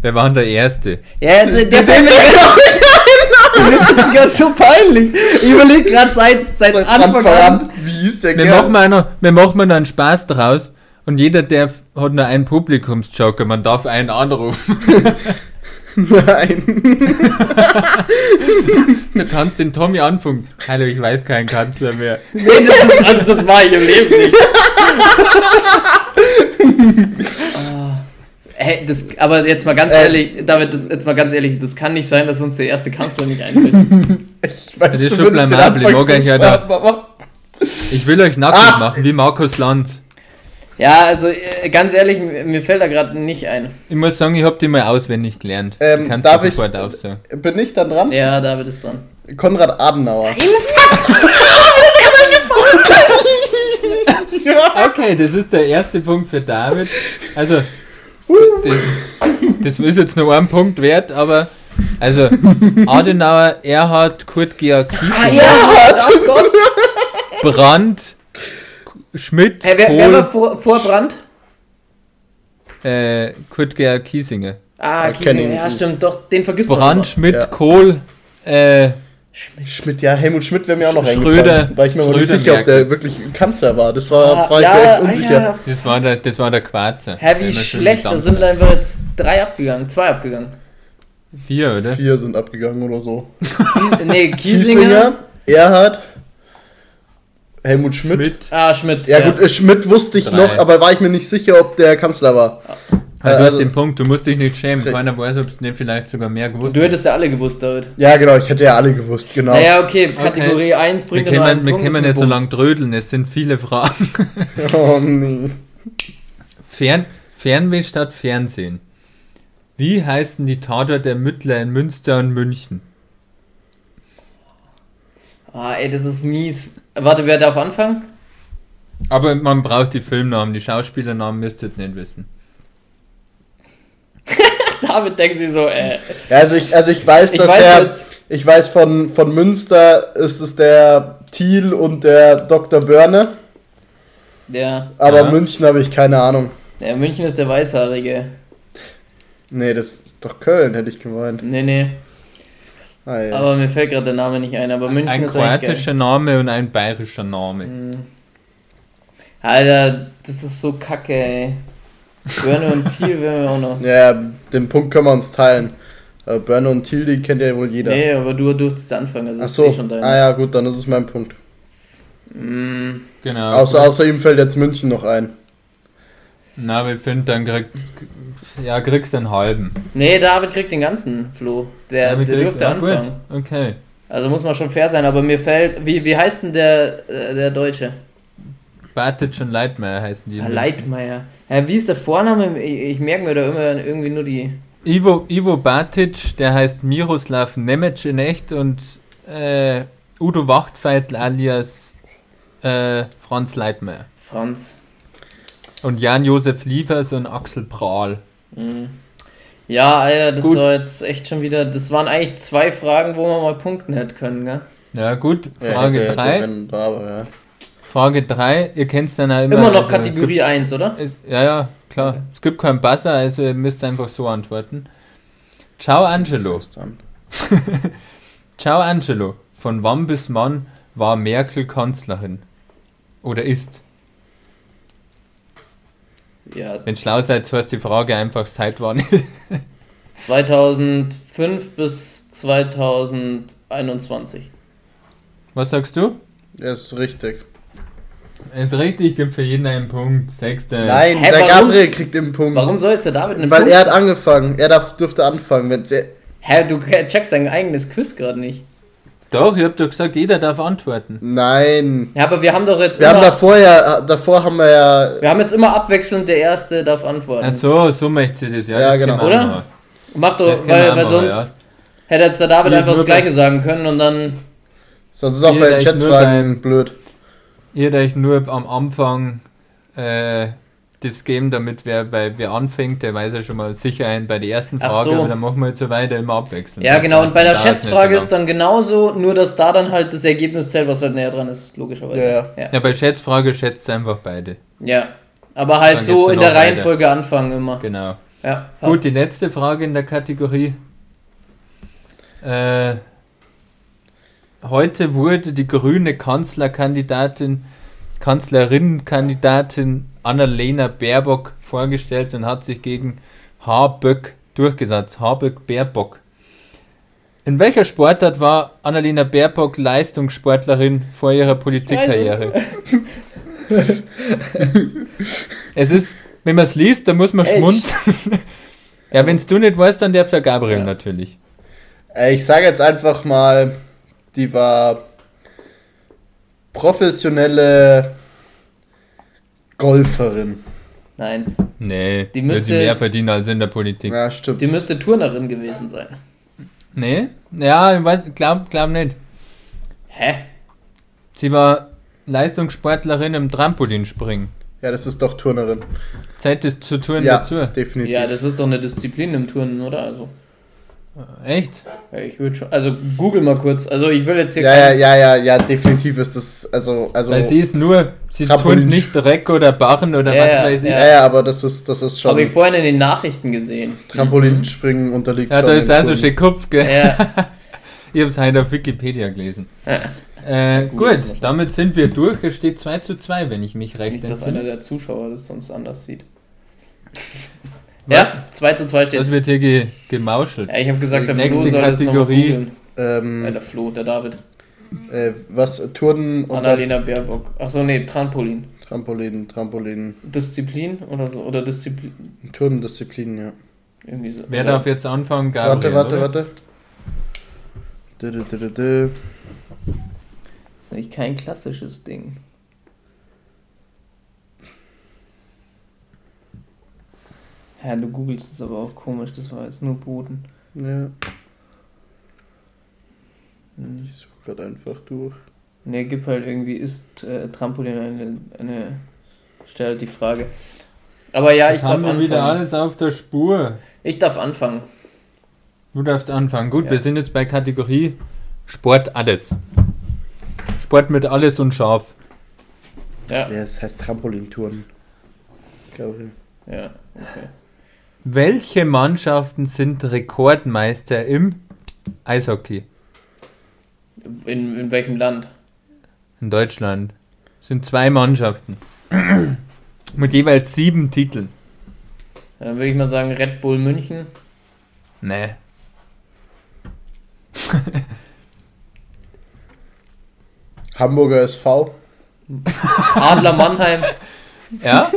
Wer war denn der Erste? Ja, der, der fällt mir gerade nicht ein. Das ist ganz so peinlich. Ich überlege gerade seit, seit Seit Anfang an. wie hieß der Wir machen, mal noch, wir machen mal noch einen Spaß draus und jeder, der hat nur einen Publikumsjoker, man darf einen anrufen. Nein. Du kannst den Tommy anfangen. Hallo, ich weiß keinen Kanzler mehr. Nee, das ist, also das war ich im Leben nicht. Ah. Hey, das, aber jetzt mal ganz Äh. ehrlich, David, das, jetzt mal ganz ehrlich, das kann nicht sein, dass uns der erste Kanzler nicht einfällt. Ich weiß Das ist schon blamabel, ich Anfangsbuchstaben. Ich will euch nackig Ah! machen, wie Markus Lanz. Ja, also äh, ganz ehrlich, mir fällt da gerade nicht ein. Ich muss sagen, ich habe die mal auswendig gelernt. Ähm, Die kannst darf du ich- sofort aufsagen. Bin ich dann dran? Ja, David ist dran. Konrad Adenauer. Okay, das ist der erste Punkt für David. Also, das, das ist jetzt nur ein Punkt wert, aber also Adenauer, Erhard, Kurt Georg Kiesinger, ja, oh Gott. Brandt, Schmidt, Hey, wer, wer war Kohl, vor, vor Brand? äh, Kurt Georg Kiesinger. Ah, Kiesinger, ja, stimmt, doch, den vergisst man Brand. Schmidt, Ja. Kohl, äh, Schmidt, ja, Helmut Schmidt wäre mir auch noch Schröder- eingefallen. Weil ich mir nicht sicher, ob der wirklich ein Kanzler war. Das war, Ah, war ich ja, ah, unsicher. ja. das war der, das war der Quarzer. Hä, wie schlecht, da sind einfach jetzt drei abgegangen, zwei abgegangen. Vier, oder? Vier sind abgegangen oder so. Nee, Kiesinger, Kiesinger, Erhard, Helmut Schmidt. Schmidt. Ah, Schmidt. Ja, gut, äh, Schmidt wusste ich Drei. noch, aber war ich mir nicht sicher, ob der Kanzler war. Ja, du also- hast den Punkt, du musst dich nicht schämen. Keiner weiß, ob es nicht vielleicht sogar mehr gewusst Du hättest ja alle gewusst, David. Ja, genau, ich hätte ja alle gewusst, genau. Naja, okay, Kategorie 1 Wir bringt nur einen können, wir Punkt, können nicht so Bums. lang drödeln, es sind viele Fragen. Oh nee. Fern, Fernweh statt Fernsehen. Wie heißen die Tatort-Ermittler in Münster und München? Ah, ey, das ist mies. Warte, wer darf anfangen? Aber man braucht die Filmnamen, die Schauspielernamen müsst ihr jetzt nicht wissen. David denkt sich so, äh. Ja, also ich, also ich weiß, Ich dass weiß der. jetzt. Ich weiß von, von Münster ist es der Thiel und der Dr. Börne, Der, aber Ja. München habe ich keine Ahnung. der München ist der Weißhaarige. Nee, das ist doch Köln, hätte ich gemeint. Nee, nee. Ah, ja. Aber mir fällt gerade der Name nicht ein. Aber München Ein ist kroatischer Name und ein bayerischer Name. Mhm. Alter, das ist so kacke, ey. Börne und Thiel wären wir auch noch. ja, den Punkt können wir uns teilen. Börne und Thiel, die kennt ja wohl jeder. Nee, aber du durftest anfangen. Also Ach das so, ist eh schon dein. ah ja, gut, dann ist es mein Punkt. Mm, Genau. Außer, außer ihm fällt jetzt München noch ein. Na, aber ich finde, dann kriegt, ja, kriegst einen halben. nee, David kriegt den ganzen, Flo. Der, David der dürfte anfangen. Gut. Okay. Also muss man schon fair sein, aber mir fällt. Wie, wie heißt denn der, äh, der Deutsche? Bartic und Leitmeier heißen die. Ah, Leitmeier. Ja, wie ist der Vorname? Ich, ich merke mir da immer irgendwie nur die. Ivo, Ivo Batic, der heißt Miroslav Nemec in echt und äh, Udo Wachtfeitel alias äh, Franz Leitmeier. Franz. Und Jan-Josef Liefers und Axel Prahl. Mhm. Ja, Alter, das Gut. war jetzt echt schon wieder. Das waren eigentlich zwei Fragen, wo man mal punkten hätte können, gell? Ja gut, Ja, Frage hätte- 3. hätte einen da, aber ja. Frage 3, ihr kennt dann auch immer. Immer noch also, Kategorie 1, oder? Es, ja, ja, klar. Okay. Es gibt keinen Buzzer, also ihr müsst einfach so antworten. Ciao Angelo. Ciao Angelo. Von wann bis wann war Merkel Kanzlerin? Oder ist? Ja, Wenn schlau seid, so heißt die Frage einfach seit wann. 2005 bis 2021. Was sagst du? Ja, ist richtig. Ist richtig, gibt für jeden einen Punkt. Sechster. Nein, Hä, der warum? Gabriel kriegt den Punkt. Warum soll jetzt der David einen Weil Punkt? er hat angefangen. Er darf, dürfte anfangen. Wenn's er, Hä, du checkst dein eigenes Quiz gerade nicht. Doch, ich hab doch gesagt, jeder darf antworten. nein. Ja, aber wir haben doch jetzt Wir haben immer, davor ja, davor haben wir ja. wir haben jetzt immer abwechselnd der Erste darf antworten. Ach so, so möchte sie das, ja. Ja, das genau. Oder? machen. Mach doch, Das weil, weil auch sonst machen, hätte jetzt der David Nur- einfach das Gleiche bei- sagen können und dann. Sonst ist auch bei den ich Chatsfragen blöd. Ihr euch nur am Anfang äh, das geben, damit wer, weil wer anfängt, der weiß ja schon mal sicher ein bei der ersten Frage, so. aber dann machen wir jetzt so weiter immer abwechselnd. Ja, genau, und bei der Schätzfrage so ist dann genauso, nur dass da dann halt das Ergebnis zählt, was halt näher dran ist, logischerweise. Ja, ja. ja. Ja, bei Schätzfrage schätzt einfach beide. Ja. Aber halt Dann so in der weiter. Reihenfolge anfangen immer. Genau. Ja, Gut, die letzte Frage in der Kategorie. Äh, heute wurde die grüne Kanzlerkandidatin, Kanzlerinnenkandidatin Annalena Baerbock vorgestellt und hat sich gegen Habeck durchgesetzt. Habeck Baerbock. In welcher Sportart war Annalena Baerbock Leistungssportlerin vor ihrer Politikkarriere? es ist, wenn man es liest, dann muss man schmunzeln. ja, wenn es du nicht weißt, dann der Gabriel Ja. natürlich. Äh, Ich sage jetzt einfach mal, die war professionelle Golferin. Nein, Nee, Die die müsste müsste- mehr verdienen als in der Politik. Ja, stimmt. die müsste Turnerin gewesen sein. Nee? Ja, ich weiß, glaub, glaub nicht. Hä? Sie war Leistungssportlerin im Trampolinspringen. Ja, das ist doch Turnerin. Zeit ist zu Touren Ja, dazu. definitiv. Ja, das ist doch eine Disziplin im Turnen, oder? Also, Echt? ja, ich würde schon. Also, google mal kurz. Also, ich will jetzt hier. ja, ja, ja, ja, ja, definitiv ist das, also, also, Weil sie ist nur, sie turnt nicht Dreck oder Barren oder Ja, was ja, weiß ich. ja, ja, aber das ist, das ist schon, Habe ich vorhin in den Nachrichten gesehen. Trampolinspringen unterliegt Ja, da ist also schon Kopf, gell? Ja, Ich hab's heute auf Wikipedia gelesen. Ja. Äh, Gut, damit sind wir durch. Es steht 2 zu 2, wenn ich mich recht nicht, dass einer entsinne. der Zuschauer das sonst anders sieht. Was? Ja, 2 zu 2 steht. Das wird hier ge gemauschelt. Ja, ich habe gesagt, der Nächste Flo soll das nochmal Kategorie. googeln. Äh, Ähm, der Flo, der David. Äh, was? Turnen und Annalena Baerbock. Achso, nee, Trampolin. Trampolin, Trampolin. Disziplin oder so? Oder Disziplin. Turnendisziplin, ja. Irgendwie so. Wer oder darf jetzt anfangen? Gabriel, warte, warte, oder? warte. Dö, dö, dö, dö, dö. ist eigentlich kein klassisches Ding. Ja, du googelst es aber auch komisch, das war jetzt nur Boden. Ja. Ich suche gerade einfach durch. Ne, gib halt irgendwie, ist äh, Trampolin eine, eine. Stell halt die Frage. Aber ja, ich Jetzt darf haben wir wieder anfangen. alles auf der Spur. Ich darf anfangen. Du darfst anfangen. Gut, Ja. wir sind jetzt bei Kategorie Sport alles. Sport mit alles und scharf. Ja, es heißt Trampolinturnen. Glaube ich. ja, okay. Welche Mannschaften sind Rekordmeister im Eishockey In, in welchem Land? in Deutschland? Es sind zwei Mannschaften. Mit jeweils sieben Titeln. Dann würde ich mal sagen Red Bull München. Nee. Hamburger SV. Adler Mannheim. Ja?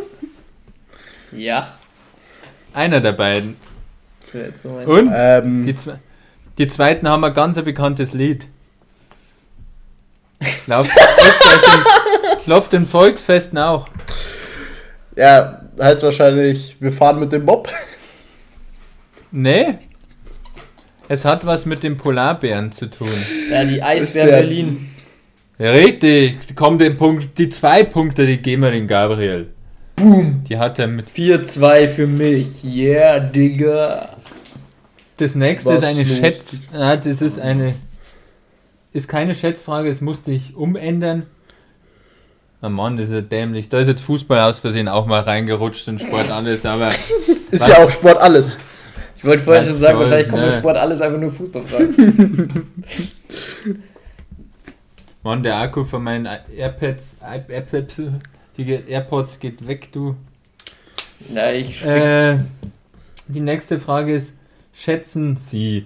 Ja. Einer der beiden. Jetzt so Und? Ähm, Die, zwe die zweiten haben ein ganz ein bekanntes Lied. Läuft läuft den Volksfesten auch. ja, heißt wahrscheinlich, wir fahren mit dem Mob. Nee. Es hat was mit den Polarbären zu tun. Ja, die Eisbär Berlin. Ja, richtig. Komm, den Punkt, die zwei Punkte, die geben wir den Gabriel. Boom. Die hat er mit. 4-2 für mich. Yeah, Digga. Das nächste Was ist eine los? Schätz. Ah, das ist eine. Ist keine Schätzfrage, es musste ich umändern. Oh Mann, das ist ja dämlich. Da ist jetzt Fußball aus Versehen auch mal reingerutscht in Sport alles, aber. Ist ja auch Sport alles. Ich wollte vorhin schon sagen, wahrscheinlich kommt ne? im Sport alles einfach nur Fußballfragen. Mann, der Akku von meinen AirPads, AirPads, die AirPods geht weg, du. ja, ich Äh, die nächste Frage ist: Schätzen Sie,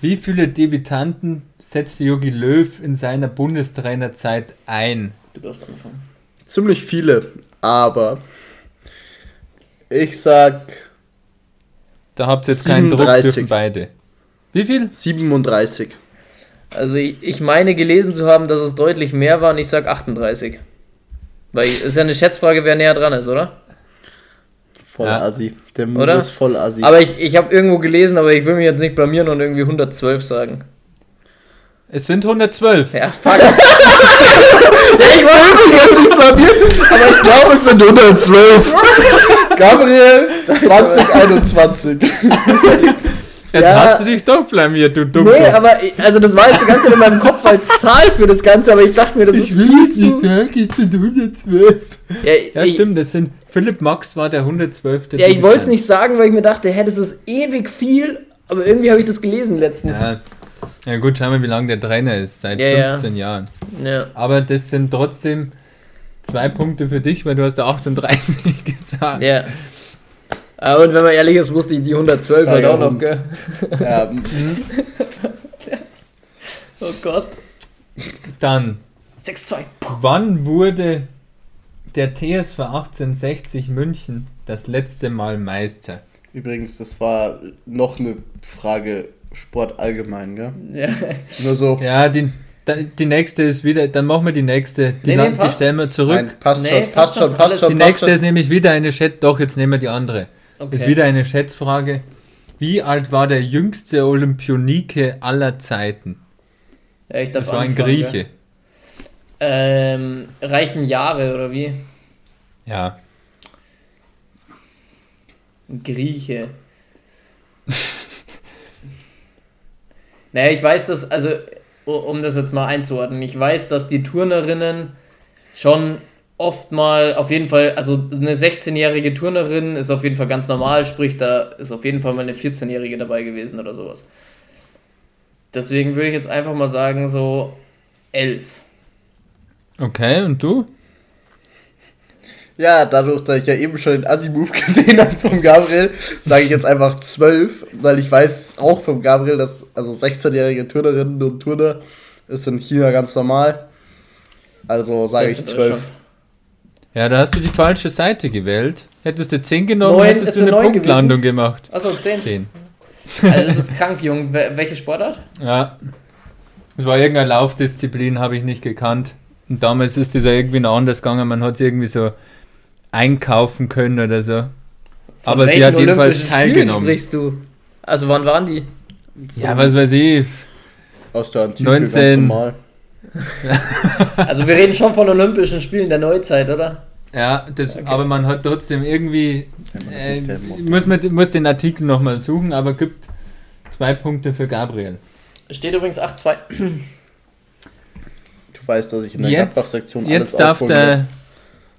wie viele Debütanten setzte Jogi Löw in seiner Bundestrainerzeit ein? Du darfst anfangen. Ziemlich viele, aber ich sag Da habt ihr jetzt keinen Druck, 37. dürfen beide. Wie viel? 37. Also ich, ich meine gelesen zu haben, dass es deutlich mehr war und ich sag 38. Weil es ist ja eine Schätzfrage, wer näher dran ist, oder? Voll Ja. assi. Der Move Oder? ist voll assi. Aber ich, ich habe irgendwo gelesen, aber ich will mich jetzt nicht blamieren und irgendwie 112 sagen. Es sind 112. Ja, fuck. ja, ich wollte mich jetzt nicht blamieren. aber ich glaube, es sind 112. Gabriel, 2021. Jetzt Ja. hast du dich doch blamiert, du Dummkopf. Nee, aber ich, also das war jetzt die ganze Zeit in meinem Kopf als Zahl für das Ganze, aber ich dachte mir, das ist viel zu... sagen, es sind 112. Ja, Ja, ich, stimmt, das sind. Philipp Max war der 112. Ja, ich wollte es nicht sagen, weil ich mir dachte, hä, das ist ewig viel, aber irgendwie habe ich das gelesen letztens. Ja. ja, gut, schauen wir, wie lange der Trainer ist. Seit Ja, ja. 15 Jahren. Ja. Aber das sind trotzdem zwei Punkte für dich, weil du hast ja 38 gesagt. ja. Ah, Und wenn man ehrlich ist, wusste ich die 112 halt auch noch, gell? ja, Oh Gott. Dann, 6-2. wann wurde der TSV 1860 München das letzte Mal Meister? übrigens, das war noch eine Frage Sport allgemein, gell? Ja. Nur so. Ja, die, die nächste ist wieder, dann machen wir die nächste. Die, Nee, nee, die stellen wir zurück. Nein, passt Nee, schon, passt passt schon, schon, passt schon. die passt nächste schon. ist nämlich wieder eine Schätz. Doch, jetzt nehmen wir die andere. Okay. Ist wieder eine Schätzfrage. Wie alt war der jüngste Olympionike aller Zeiten? ja, Das war ein anfangen, Grieche. gell? Ähm, reichen Jahre oder wie? Ja. Ein Grieche. naja, ich weiß, dass, also, um das jetzt mal einzuordnen, ich weiß, dass die Turnerinnen schon oft mal, auf jeden Fall, also eine 16-jährige Turnerin ist auf jeden Fall ganz normal, sprich, da ist auf jeden Fall mal eine 14-jährige dabei gewesen oder sowas. Deswegen würde ich jetzt einfach mal sagen, so 11. Okay, und du? Ja, dadurch, dass ich ja eben schon den Assi-Move gesehen habe von Gabriel, sage ich jetzt einfach 12, weil ich weiß auch von Gabriel, dass also 16-jährige Turnerinnen und Turner Ist in China ganz normal. Also sage ich 12. Ja, da hast du die falsche Seite gewählt. Hättest du 10 genommen, Neun, hättest du eine Punktlandung gemacht. Achso, 10. 10. Also das ist krank, Jung. Wel- Welche Sportart? Ja. Es war irgendeine Laufdisziplin, habe ich nicht gekannt. Und damals ist das ja irgendwie noch anders gegangen. Man hat es irgendwie so einkaufen können oder so. Von Aber sie hat jedenfalls teilgenommen. sprichst du? Also wann waren die? Ja, was weiß ich. Aus der Antike 19. ganz normal. Also wir reden schon von Olympischen Spielen der Neuzeit, oder? Ja, das, aber man hat trotzdem irgendwie. Man Äh, muss, mit, muss den Artikel nochmal suchen, aber gibt zwei Punkte für Gabriel. Steht übrigens 8-2. Du weißt, dass ich in der Jetzt- Gladbach-Sektion alles Jetzt darf aufholen der.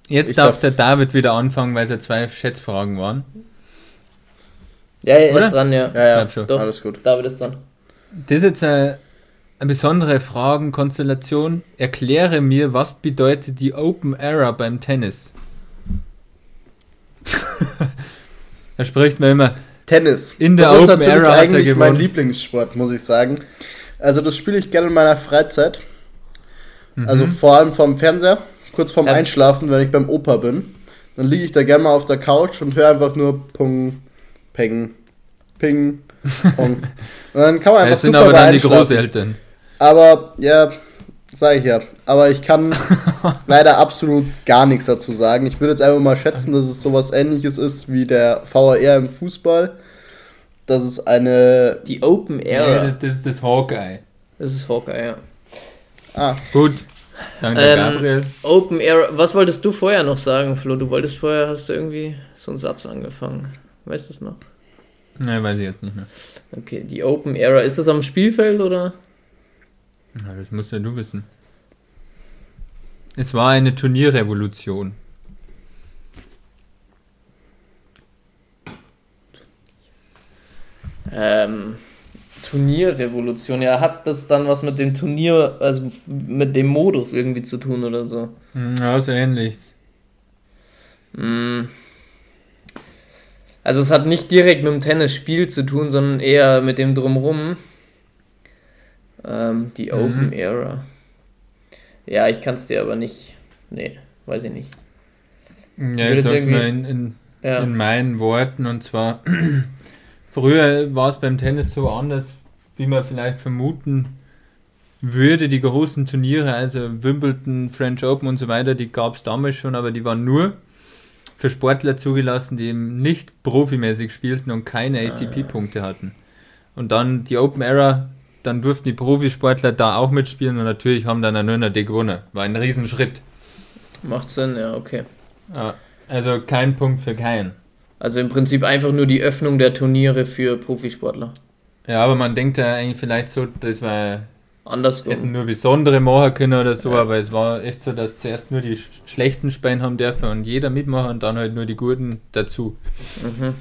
Jetzt darf, darf- der David wieder anfangen, weil es ja zwei Schätzfragen waren. Ja, er Oder? ist dran, ja. Ja, ja. Doch. alles gut. David ist dran. Das ist jetzt eine, eine besondere Fragenkonstellation. Erkläre mir, was bedeutet die Open Era beim Tennis? da spricht man immer, Tennis. In der das ist Open natürlich Era hat er eigentlich mein. Lieblingssport, muss ich sagen. Also das spiele ich gerne in meiner Freizeit. Mhm. Also vor allem vom Fernseher, kurz vorm Ja. Einschlafen, wenn ich beim Opa bin. Dann liege ich da gerne mal auf der Couch und höre einfach nur Pung, Peng, Ping, Pong. Und dann kann man einfach das sind aber da dann die. Großeltern. Aber ja, sage ich ja. Aber ich kann leider absolut gar nichts dazu sagen. Ich würde jetzt einfach mal schätzen, dass es sowas ähnliches ist wie der VAR im Fußball. Das ist eine. Die Open Ja, Era. das, ist das Hawkeye. Das ist Hawkeye, ja. Ah, Gut, danke Ähm, Gabriel. Open Era. Was wolltest du vorher noch sagen, Flo? Du wolltest vorher, hast du irgendwie so einen Satz angefangen. Weißt du es noch? Nein, weiß ich jetzt nicht mehr. Okay, die Open Era. Ist das am Spielfeld oder? Na, das musst ja du wissen. Es war eine Turnierrevolution. Ähm, Turnierrevolution. Ja, hat das dann was mit dem Turnier, also mit dem Modus irgendwie zu tun oder so? Hm, Ja, so ähnlich. Mm. Also es hat nicht direkt mit dem Tennisspiel zu tun, sondern eher mit dem Drumrum. Ähm, die Mhm. Open Era. Ja, ich kann es dir aber nicht. Nee, weiß ich nicht. Ja, ich jetzt sag's mal in, in, Ja. in meinen Worten und zwar früher war es beim Tennis so anders, wie man vielleicht vermuten würde. Die großen Turniere, also Wimbledon, French Open und so weiter, die gab es damals schon, aber die waren nur für Sportler zugelassen, die eben nicht profimäßig spielten und keine ATP-Punkte hatten. Und dann die Open Era, dann durften die Profisportler da auch mitspielen und natürlich haben dann nur noch die gewonnen. War ein Riesenschritt. Macht Sinn, ja, okay. Also kein Punkt für keinen. Also im Prinzip einfach nur die Öffnung der Turniere für Profisportler. Ja, aber man denkt ja eigentlich vielleicht so, das war, hätten Andersrum. nur besondere machen können oder so, Ja. aber es war echt so, dass zuerst nur die sch- schlechten Spielen haben dürfen und jeder mitmachen und dann halt nur die guten dazu. Mhm.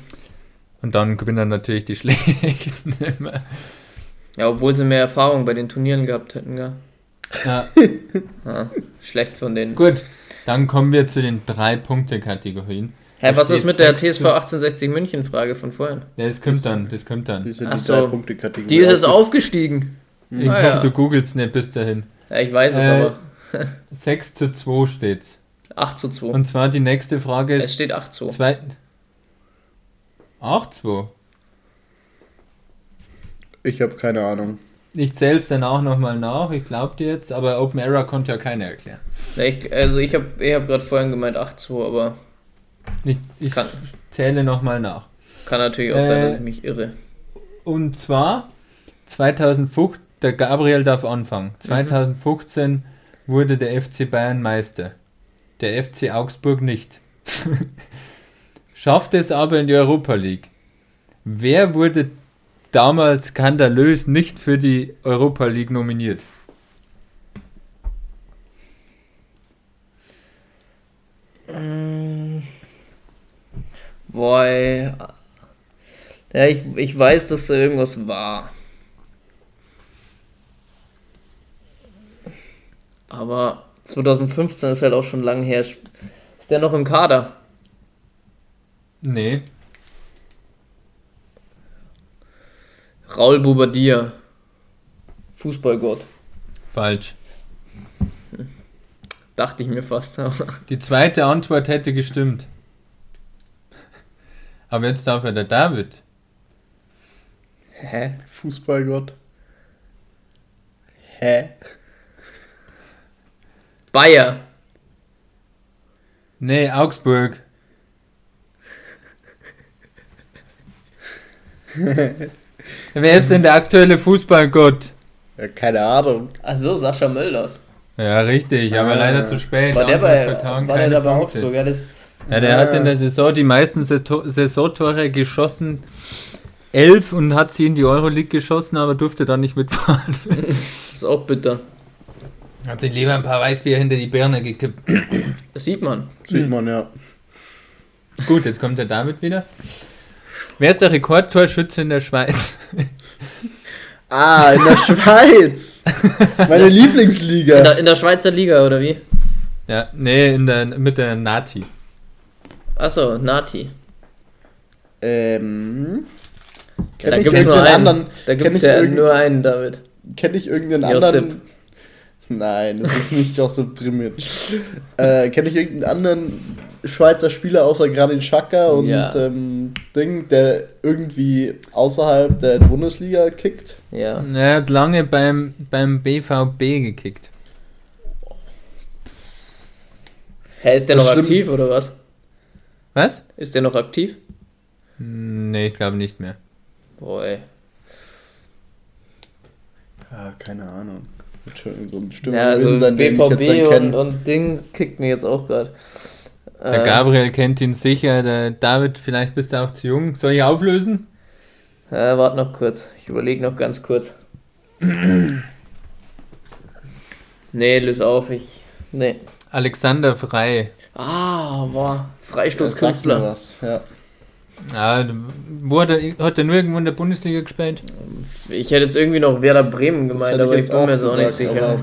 Und dann gewinnen natürlich die schlechten immer. Ja, obwohl sie mehr Erfahrung bei den Turnieren gehabt hätten, gell? Ja, Ah, schlecht von denen. gut. Dann kommen wir zu den drei Punkte-Kategorien. Hä, Da was ist mit der TSV zu- 1860 München Frage von vorhin? Ja, das kommt Das- dann, das kommt dann. die sind Ach die so. drei Punkte Kategorie. Die ist jetzt aufgestiegen. Ich Ah, hoffe, ja. du googelst nicht bis dahin. Ja, ich weiß es Äh, aber. 6 zu 2 steht's. 8 zu 2. Und zwar die nächste Frage es ist steht 8 zu. Zwei. 8 2. Ich habe keine Ahnung. Ich zähle es dann auch nochmal nach, ich glaube dir jetzt, aber Open Era konnte ja keiner erklären. Ja, ich, also ich habe ich hab gerade vorhin gemeint 8 zu, aber Ich, ich Kann. zähle nochmal nach. kann natürlich auch sein, Äh, dass ich mich irre. Und zwar 2015, der Gabriel darf anfangen. 2015 wurde der FC Bayern Meister. Der FC Augsburg nicht. Schafft es aber in die Europa League. Wer wurde damals skandalös nicht für die Europa League nominiert? Boah, ey. Ja, ich, ich weiß, dass da irgendwas war. Aber 2015 ist halt auch schon lang her. Ist der noch im Kader? Nee. Raul Bobadilla. Fußballgott. Falsch. Dachte ich mir fast. Die zweite Antwort hätte gestimmt. Aber jetzt darf ja der David. Hä? Fußballgott. Hä? Bayer. Nee, Augsburg. Wer ist denn der aktuelle Fußballgott? Ja, keine Ahnung. Achso, Sascha Mölders. Ja, richtig, aber Ah. leider zu spät. War der bei, war der da bei. Augsburg? Ja, das, Ja, der hat in der Saison die meisten Saisontore geschossen. Elf und hat sie in die Euroleague geschossen, aber durfte dann nicht mitfahren. ist auch bitter. Hat sich lieber ein paar Weißbier hinter die Birne gekippt. Das sieht man. Sieht man, ja. Gut, jetzt kommt der David wieder. Wer ist der Rekordtorschütze in der Schweiz? Ah, in der Schweiz. Meine In Lieblingsliga. der, in der Schweizer Liga, oder wie? Ja, nee, in der, mit der Nati. Achso, Nati. Ähm. Kenn da ich gibt es nur einen. anderen? da kenn gibt es ja nur einen, David. Kenne ich irgendeinen Josip. anderen? Nein, das ist nicht Josip Drimic. äh, Kenne ich irgendeinen anderen Schweizer Spieler außer Granit Xhaka und Ja. ähm, Ding, der irgendwie außerhalb der Bundesliga kickt? Ja. Er hat lange beim, beim BVB gekickt. Hä, ist der Das noch stimmt. aktiv oder was? Was? Ist der noch aktiv? Hm, Nee, ich glaube nicht mehr. Boah, ey. Ja, keine Ahnung. So ein Stimme Ja, also sein, den ich jetzt BVB und, und Ding kickt mir jetzt auch gerade. Der Gabriel kennt ihn sicher. Der David, vielleicht bist du auch zu jung. Soll ich auflösen? Äh, warte noch kurz. Ich überlege noch ganz kurz. nee, löse auf. Ich. Nee. Alexander Frei. Ah, boah. Freistoßkünstler. Ja. Ja, wo hat er, hat er nur irgendwo in der Bundesliga gespielt? Ich hätte jetzt irgendwie noch Werder Bremen gemeint, aber ich jetzt bin mir jetzt auch nicht sicher.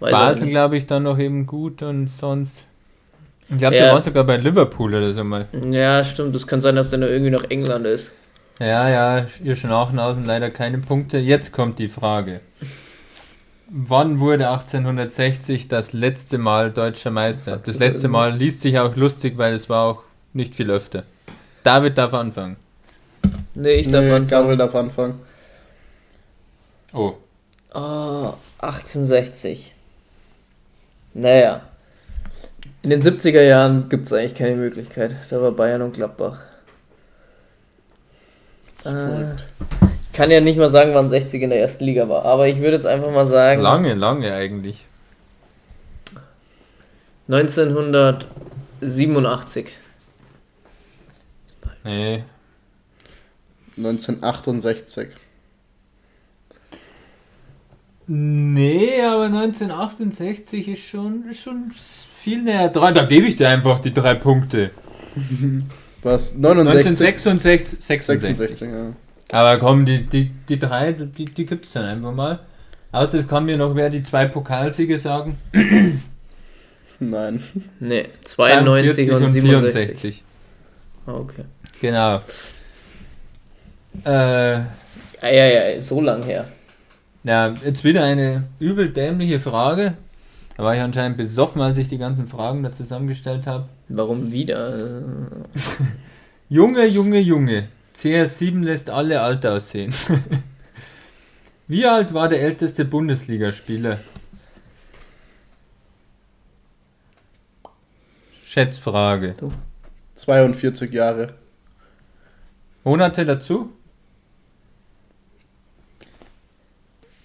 Basel, glaube ich, dann noch eben gut und sonst. Ich glaube, Ja. der war sogar bei Liverpool oder so mal. Ja, stimmt. Das kann sein, dass der nur irgendwie noch England ist. Ja, ja, ihr Schnauchenhausen leider keine Punkte. Jetzt kommt die Frage. Wann wurde 1860 das letzte Mal deutscher Meister? Das letzte Mal liest sich auch lustig, weil es war auch nicht viel öfter. David darf anfangen. Nee, ich darf nee, anfangen. Gabriel darf anfangen. Oh. Oh, 1860. Naja. In den 70er Jahren gibt es eigentlich keine Möglichkeit. Da war Bayern und Gladbach. Äh, ich kann ja nicht mal sagen, wann 60 in der ersten Liga war, aber ich würde jetzt einfach mal sagen Lange, lange eigentlich. 1987. Nee. 1968. Nee, aber 1968 ist schon, ist schon viel näher dran. Da gebe ich dir einfach die drei Punkte. Was? 69? 1966, 66. 66, ja. Aber komm, die, die, die drei, die, die gibt es dann einfach mal. Außer es kann mir noch wer die zwei Pokalsiege sagen. Nein. Nee, 92 und 67. 64. Ah, okay. Genau. Äh, Ah, ja, ja, so lang her. ja, jetzt wieder eine übel dämliche Frage. Da war ich anscheinend besoffen, als ich die ganzen Fragen da zusammengestellt habe. Warum wieder? Junge, Junge, Junge. CS7 lässt alle alt aussehen. Wie alt war der älteste Bundesligaspieler? Schätzfrage. 42 Jahre. Monate dazu?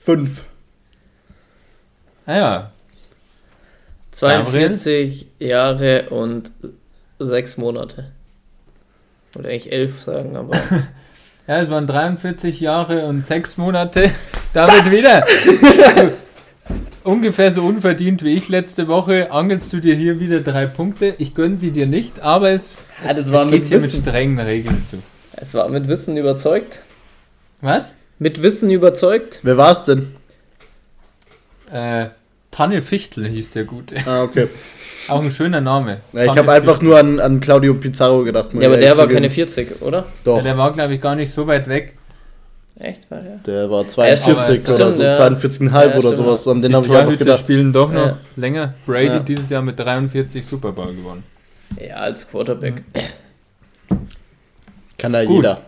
5. Ah ja, 42 Jahre und 6 Monate. Oder eigentlich 11 sagen, aber. ja, es waren 43 Jahre und 6 Monate. Damit wieder. Ungefähr so unverdient wie ich letzte Woche angelst du dir hier wieder drei Punkte. Ich gönne sie dir nicht, aber es, Ja, das war es geht mit hier mit strengen Regeln zu. Es war mit Wissen überzeugt. Was? Mit Wissen überzeugt? Wer war's denn? Äh, Tanne Fichtel hieß der Gute. Ah, okay. Auch ein schöner Name. Ja, ich habe einfach nur an, an Claudio Pizarro gedacht. Ja, aber der war keine 40, oder? Doch. Ja, der war, glaube ich, gar nicht so weit weg. Echt, war der? Der war aber 42 oder stimmt, so, ja. 42,5 Ja, oder stimmt. sowas. Und den habe ich einfach gedacht. spielen doch noch Ja. länger. Brady Ja. dieses Jahr mit 43 Super Bowl gewonnen. Ja, als Quarterback. Kann da Gut. jeder.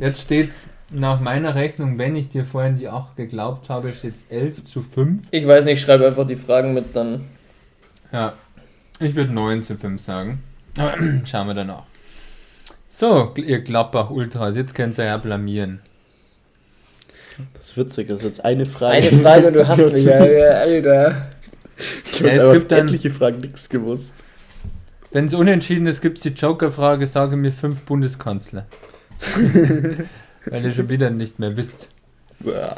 Jetzt steht's nach meiner Rechnung, wenn ich dir vorhin die 8 geglaubt habe, steht's 11 zu 5. Ich weiß nicht, schreibe einfach die Fragen mit, dann. Ja, ich würde 9 zu 5 sagen. Aber schauen wir danach. So, ihr Gladbach Ultras, jetzt könnt ihr ja blamieren. Das ist witzig, das ist jetzt eine Frage. Eine Frage und du hast mich, Alter. Ich habe Ja, es gibt dann- etliche Fragen nichts gewusst. Wenn es unentschieden ist, gibt es die Joker-Frage, sage mir fünf Bundeskanzler. Weil ihr schon wieder nicht mehr wisst. Ja.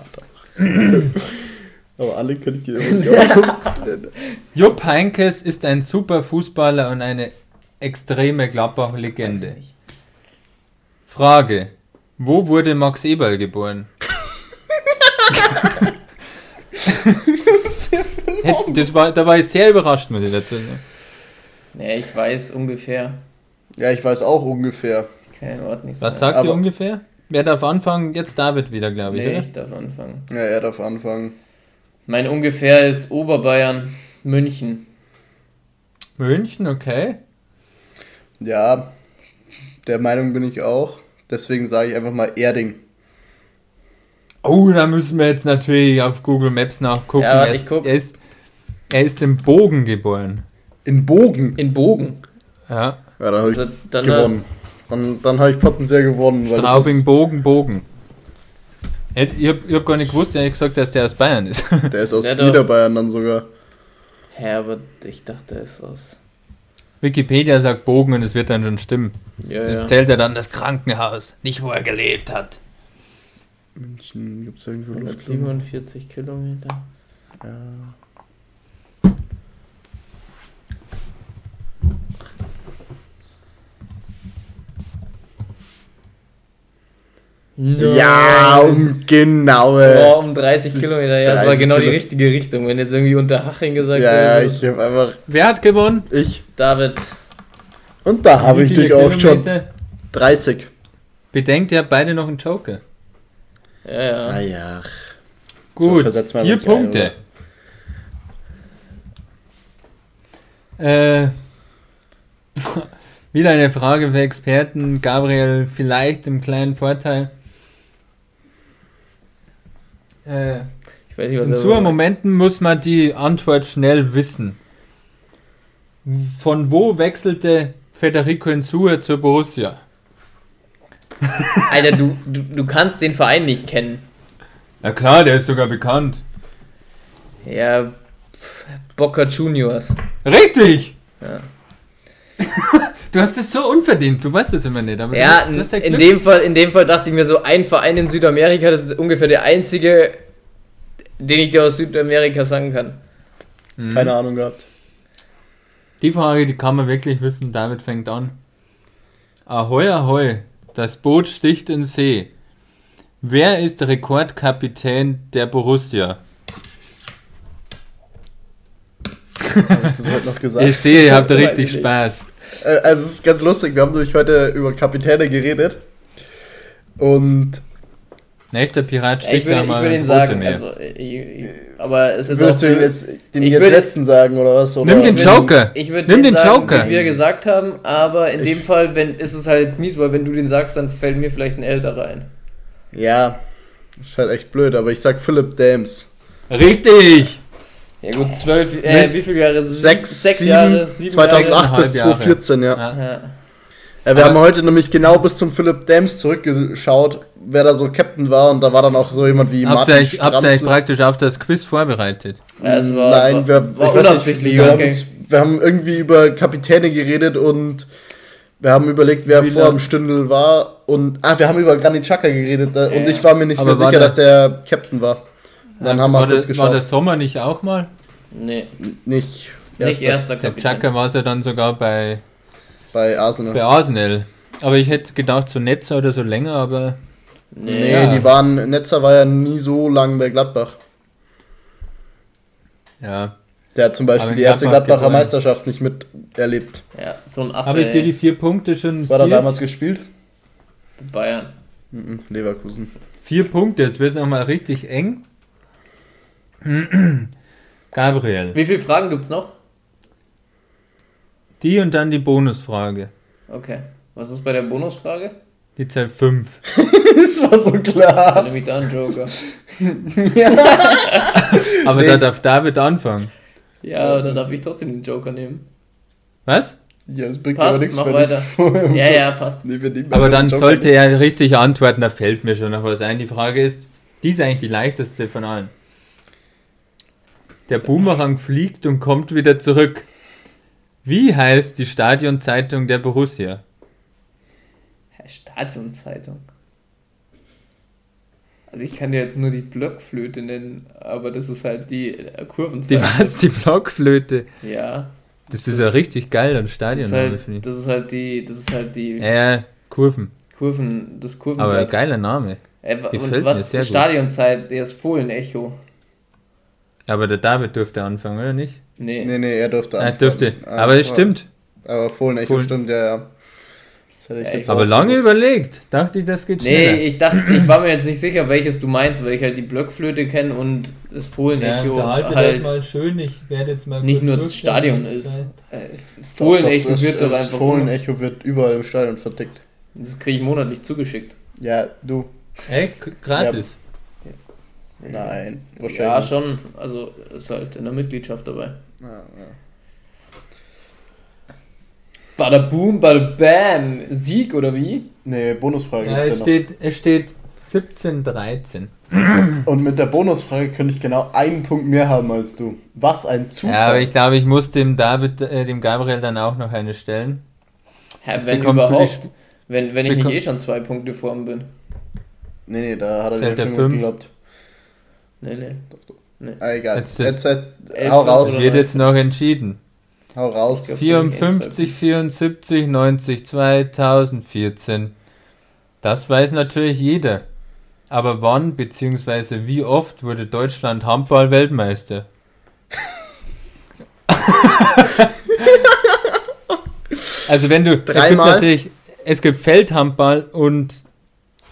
Aber alle kann ich dir immer nicht Jupp Heinkes ist ein super Fußballer und eine extreme Gladbach-Legende. Frage. Wo wurde Max Eberl geboren? Das war, da war ich sehr überrascht, muss ich dazu sagen. Nee, ich weiß ungefähr. Ja, ich weiß auch ungefähr. Kein Wort nicht Was sagen. sagt ihr ungefähr? Wer darf anfangen? Jetzt David wieder, glaube ich, Nee, oder? ich darf anfangen. Ja, er darf anfangen. Mein ungefähr ist Oberbayern, München. München, okay. Ja, der Meinung bin ich auch. Deswegen sage ich einfach mal Erding. Oh, da müssen wir jetzt natürlich auf Google Maps nachgucken. Ja, er, ich ist, guck. er, ist, er ist im Bogen geboren. In Bogen. In Bogen. Ja. Ja, da habe ich Also dann gewonnen. Dann, dann habe ich potenziell gewonnen. Weil das Straubing, Bogen, Bogen. Ich habe ich hab gar nicht gewusst, hat gesagt, dass der aus Bayern ist. der ist aus Ja, doch. Niederbayern dann sogar. Hä, aber ich dachte, er ist aus. Wikipedia sagt Bogen und es wird dann schon stimmen. Ja, Es ja. zählt ja dann das Krankenhaus, nicht wo er gelebt hat. München, gibt es irgendwo Luft? 147 Kilometer. Ja, um genaue. Boah, um 30 Kilometer, ja, das war 30 genau die Kilo- richtige Richtung. Wenn jetzt irgendwie Unterhaching gesagt Ja, ja, wäre, ich so. habe einfach. Wer hat gewonnen? Ich. David, Und da habe ich dich auch schon. Kilometer? 30. Bedenkt, ihr habt beide noch einen Joker. ja, ja. Ah ja. Gut, man vier wirklich ein, Punkte. äh, wieder eine Frage für Experten. Gabriel, vielleicht im kleinen Vorteil. Äh, Ich weiß nicht, was in so Momenten muss man die Antwort schnell wissen. Von wo wechselte Federico Insua zur Borussia? Alter, du, du, du kannst den Verein nicht kennen. Na klar, der ist sogar bekannt. Ja, Boca Juniors. Richtig! Ja. Du hast es so unverdient, du weißt es immer nicht. Aber Ja, du, du hast ja in dem, Fall, in dem Fall dachte ich mir so, ein Verein in Südamerika, das ist ungefähr der einzige, den ich dir aus Südamerika sagen kann. Mhm. Keine Ahnung gehabt. Die Frage, die kann man wirklich wissen. David fängt an. Ahoi, ahoi, das Boot sticht in See. Wer ist Rekordkapitän der Borussia? Ich das heute noch gesagt? Ich sehe, ihr habt richtig. Spaß. Äh, Also es ist ganz lustig, wir haben nämlich heute über Kapitäne geredet. Und Ein echter Pirat Ja, ich würde da ich mal würd ihn ins Rote sagen, also, ich, ich, aber es ist würdest auch du ihn jetzt, den Ich jetzt würde- letzten sagen oder was? Oder? Nimm den Ich Joker. Ich würde Nimm den sagen, Joker. wie wir gesagt haben, aber in Ich- dem Fall, wenn ist es halt jetzt mies, weil wenn du den sagst, dann fällt mir vielleicht ein älterer ein. Ja, ist halt echt blöd, aber ich sag Philipp Dams. Richtig! Ja gut, zwölf, äh, Mit wie viele Jahre? Sechs, sechs sieben, Jahre, sieben 2008 bis Jahre. 2014, ja. Ja. Ja. ja wir Aber- haben heute nämlich genau bis zum Philipp Dams zurückgeschaut, wer da so Captain war und da war dann auch so jemand wie Habt ihr euch, habt ihr euch praktisch auf das Quiz vorbereitet? Ja, es war, Nein, war, wir, war ich weiß nicht, wir, haben wir haben irgendwie über Kapitäne geredet und wir haben überlegt, wer Wie vor dem Stündel war und ah, wir haben über Granit Xhaka geredet und ich war mir nicht Aber mehr war sicher, der- dass der Captain war. Dann haben wir war, kurz der, war der geschaut. Sommer nicht auch mal? Nee, Nicht, nicht erster Der Kapitän. Chaka war es ja dann sogar bei, bei Arsenal. bei Arsenal. Aber ich hätte gedacht, so Netzer oder so länger, aber Nee, Nee, Ja. die waren, Netzer war ja nie so lang bei Gladbach. ja. Der hat zum Beispiel die erste Gladbach Gladbacher gewonnen. Meisterschaft nicht miterlebt. ja, so ein Affe. Habe ich dir die vier Punkte schon War er notiert? damals gespielt? Bayern. Mhm, Leverkusen. Vier Punkte, jetzt wird es nochmal richtig eng. Gabriel, Wie viele Fragen gibt's noch? die und dann die Bonusfrage. Okay. Was ist bei der Bonusfrage? Die zählt fünf. Das war so Dann klar. nehme ich da einen Joker. Aber Nee. da darf David anfangen. Ja, dann darf ich trotzdem den Joker nehmen. Was? Ja, es bringt Passt, aber nichts, mach weiter. Ja, ja, passt. Nee, wir nehmen Aber aber dann sollte er richtig antworten, da fällt mir schon noch was ein. Die Frage ist, die ist eigentlich die leichteste von allen. Der Boomerang fliegt und kommt wieder zurück. Wie heißt die Stadionzeitung der Borussia? Stadionzeitung. Also ich kann dir jetzt nur die Blockflöte nennen, aber das ist halt die äh, Die Kurvenzeitung. was? Die Blockflöte. Ja. Das ist Das- ja richtig geil, ein Das Stadion. ist, halt, das ist halt die, das ist halt die Ja, ja, Kurven. Kurven, das Aber Kurvenblatt. geiler Name. Äh, gefällt und mir was sehr gut. Stadionzeit, ist Fohlenecho. Aber der David dürfte anfangen, oder nicht? Nee. Nee, nee, er dürfte Er antworten. dürfte. Ah, Aber es stimmt. Aber Fohlenecho Fohlen- stimmt, ja, ja. Das hätte ich Ja, jetzt ich- Aber lange gewusst. überlegt. Dachte ich, das geht Nee, schneller. ich dachte, ich war mir jetzt nicht sicher, welches du meinst, weil ich halt die Blockflöte kenne und das Fohlenecho halt mal schön. Ich werde jetzt mal nicht nur das Stadion ist. Äh, das Doch, Fohlenecho doch, das- wird doch das einfach. Fohlenecho wird überall im Stadion vertickt. Das kriege ich monatlich zugeschickt. Ja, du. Ey, gratis. Nein. Wahrscheinlich. Ja, schon. Also ist halt in der Mitgliedschaft dabei. Ja, ja. Bada boom, bada bam. Sieg oder wie? Nee, Bonusfrage Ja, gibt's es ja noch. steht, es steht 17, 13. Und mit der Bonusfrage könnte ich genau einen Punkt mehr haben als du. Was ein Zufall. Ja, aber ich glaube, ich muss dem David, äh, dem Gabriel dann auch noch eine stellen. Hä, Jetzt wenn bekommst du die überhaupt. Wenn, wenn ich nicht eh schon zwei Punkte vor ihm bin. nee, nee, da hat er Zählt dir der schon fünf? geglaubt. Nee, nee. Ah, egal. Jetzt Jetzt, das- jetzt, hau raus. Es wird jetzt noch entschieden. Hau raus. Glaub, 54, 74, 90, 2014. Das weiß natürlich jeder. Aber wann bzw. wie oft wurde Deutschland Handball-Weltmeister? also wenn du es gibt Dreimal? natürlich es gibt Feldhandball und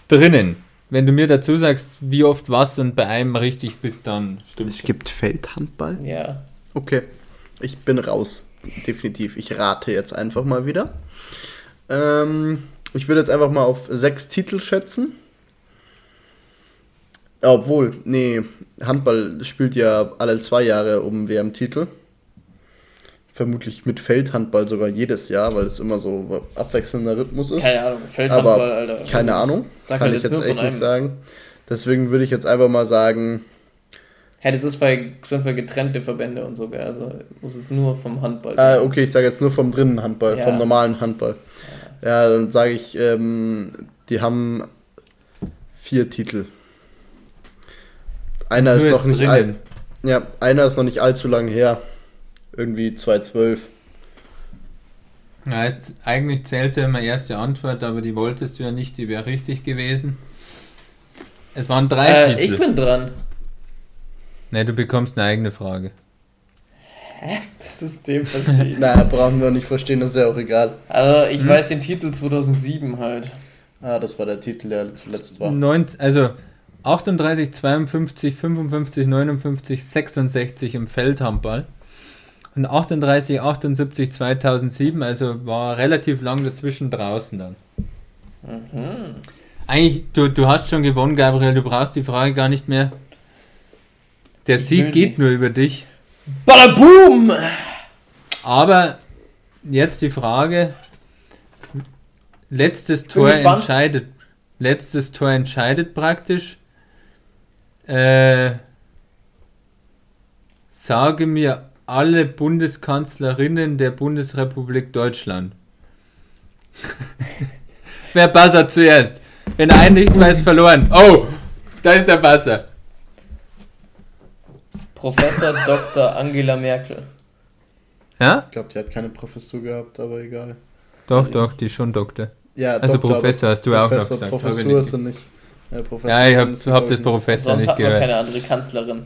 drinnen. Wenn du mir dazu sagst, wie oft was und bei einem richtig bist, dann stimmt Es gibt Feldhandball? Ja. Okay. Ich bin raus. Definitiv. Ich rate jetzt einfach mal wieder. Ähm, ich würde jetzt einfach mal auf sechs Titel schätzen. Obwohl, nee, Handball spielt ja alle zwei Jahre um WM-Titel. Vermutlich mit Feldhandball sogar jedes Jahr, weil es immer so abwechselnder Rhythmus ist. Keine Ahnung. Feldhandball, Aber Alter. keine Ahnung. Sag Kann halt ich jetzt jetzt echt nicht sagen. Deswegen würde ich jetzt einfach mal sagen, Hä, das ist bei, sind für getrennte Verbände und so, gell? Also muss es nur vom Handball äh, okay, ich sage jetzt nur vom drinnen Handball, Ja. vom normalen Handball. Ja, dann sage ich, ähm, die haben vier Titel. Einer Nur ist noch nicht alt. Ja, einer ist noch nicht allzu lang her. Irgendwie 2012. Ja, es, eigentlich zählte immer erste Antwort, aber die wolltest du ja nicht, die wäre richtig gewesen. Es waren drei Äh, Titel. ich bin dran. ne, du bekommst eine eigene Frage. Das System verstehe ich. Na, brauchen wir nicht verstehen, das ist ja auch egal. Also ich Hm? weiß den Titel 2007 halt. Ah, das war der Titel, der zuletzt war. Neun, also 38, 52, 55, 59, 66 im Feldhandball. Und 38, 78, 2007, also war relativ lang dazwischen draußen dann. Mhm. Eigentlich, du, du hast schon gewonnen, Gabriel, du brauchst die Frage gar nicht mehr. Der Ich Sieg geht sie. nur über dich. Badaboom! Aber jetzt die Frage: Letztes Tor entscheidet. Letztes Tor entscheidet praktisch. Äh, sage mir alle Bundeskanzlerinnen der Bundesrepublik Deutschland. Wer Buzzer zuerst? Wenn ein nicht weiß, verloren. Oh, da ist der Buzzer. Professor Dr. Angela Merkel. Ja? Ich glaube, die hat keine Professur gehabt, aber egal. Doch, doch, die ist schon Doktor. Ja, Also Doktor, Professor hast du auch noch Professor, gesagt. Professur nicht ist er nicht. Ja, Professor Ja, ich habe hab das Professor Sonst nicht hat man gehört. keine andere Kanzlerin.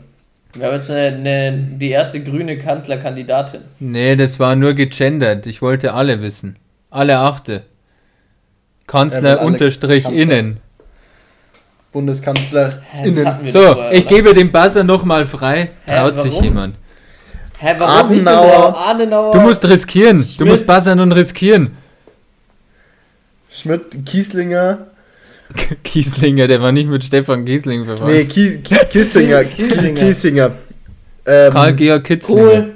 Wir haben jetzt eine, eine, die erste grüne Kanzlerkandidatin. Nee, das war nur gegendert. Ich wollte alle wissen. Alle achte. Er Kanzler alle unterstrich Kanzler. innen. BundeskanzlerInnen. hatten wir So, vorher, ich oder? gebe den Buzzer nochmal frei. Hä, Traut sich warum? jemand. Hä, warum? Ich bin Adenauer. Adenauer. Du musst riskieren. Du Schmidt. musst buzzern und riskieren. Schmidt, Kieslinger. Kieslinger, der war nicht mit Stefan Kiesling verwandt. Nee, Kie, Kie. Kiesinger. Kiesinger. Ähm, Karl-Georg Kitzlinger. Kohl,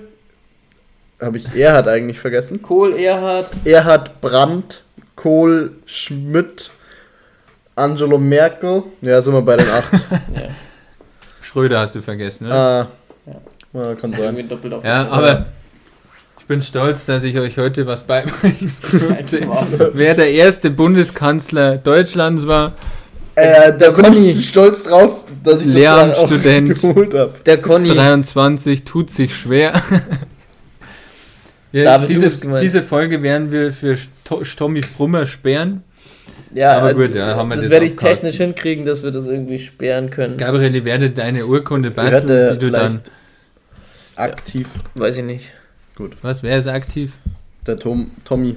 Habe ich Erhard eigentlich vergessen? Kohl, Erhard. Erhard Brandt, Kohl, Schmidt, Angelo Merkel. Ja, sind wir bei den acht. Ja, Schröder hast du vergessen, oder? ah, ja, kann sein. irgendwie doppelt auf Ja, aber ich bin stolz, dass ich euch heute was beibringen durfte. Wer der erste Bundeskanzler Deutschlands war, Äh, da bin Conny. ich stolz drauf, dass ich das Lehramtsstudent. geholt habe. Der Conny. 23, tut sich schwer. Ja, diese, diese Folge werden wir für Stommi Brummer sperren. Ja, Aber äh, gut, ja, haben wir das, das werde ich abgehakt. technisch hinkriegen, dass wir das irgendwie sperren können. Gabriele werde deine Urkunde basteln, die du dann. aktiv. Weiß ich nicht. Was, wer ist aktiv? Der Tom, Tommy.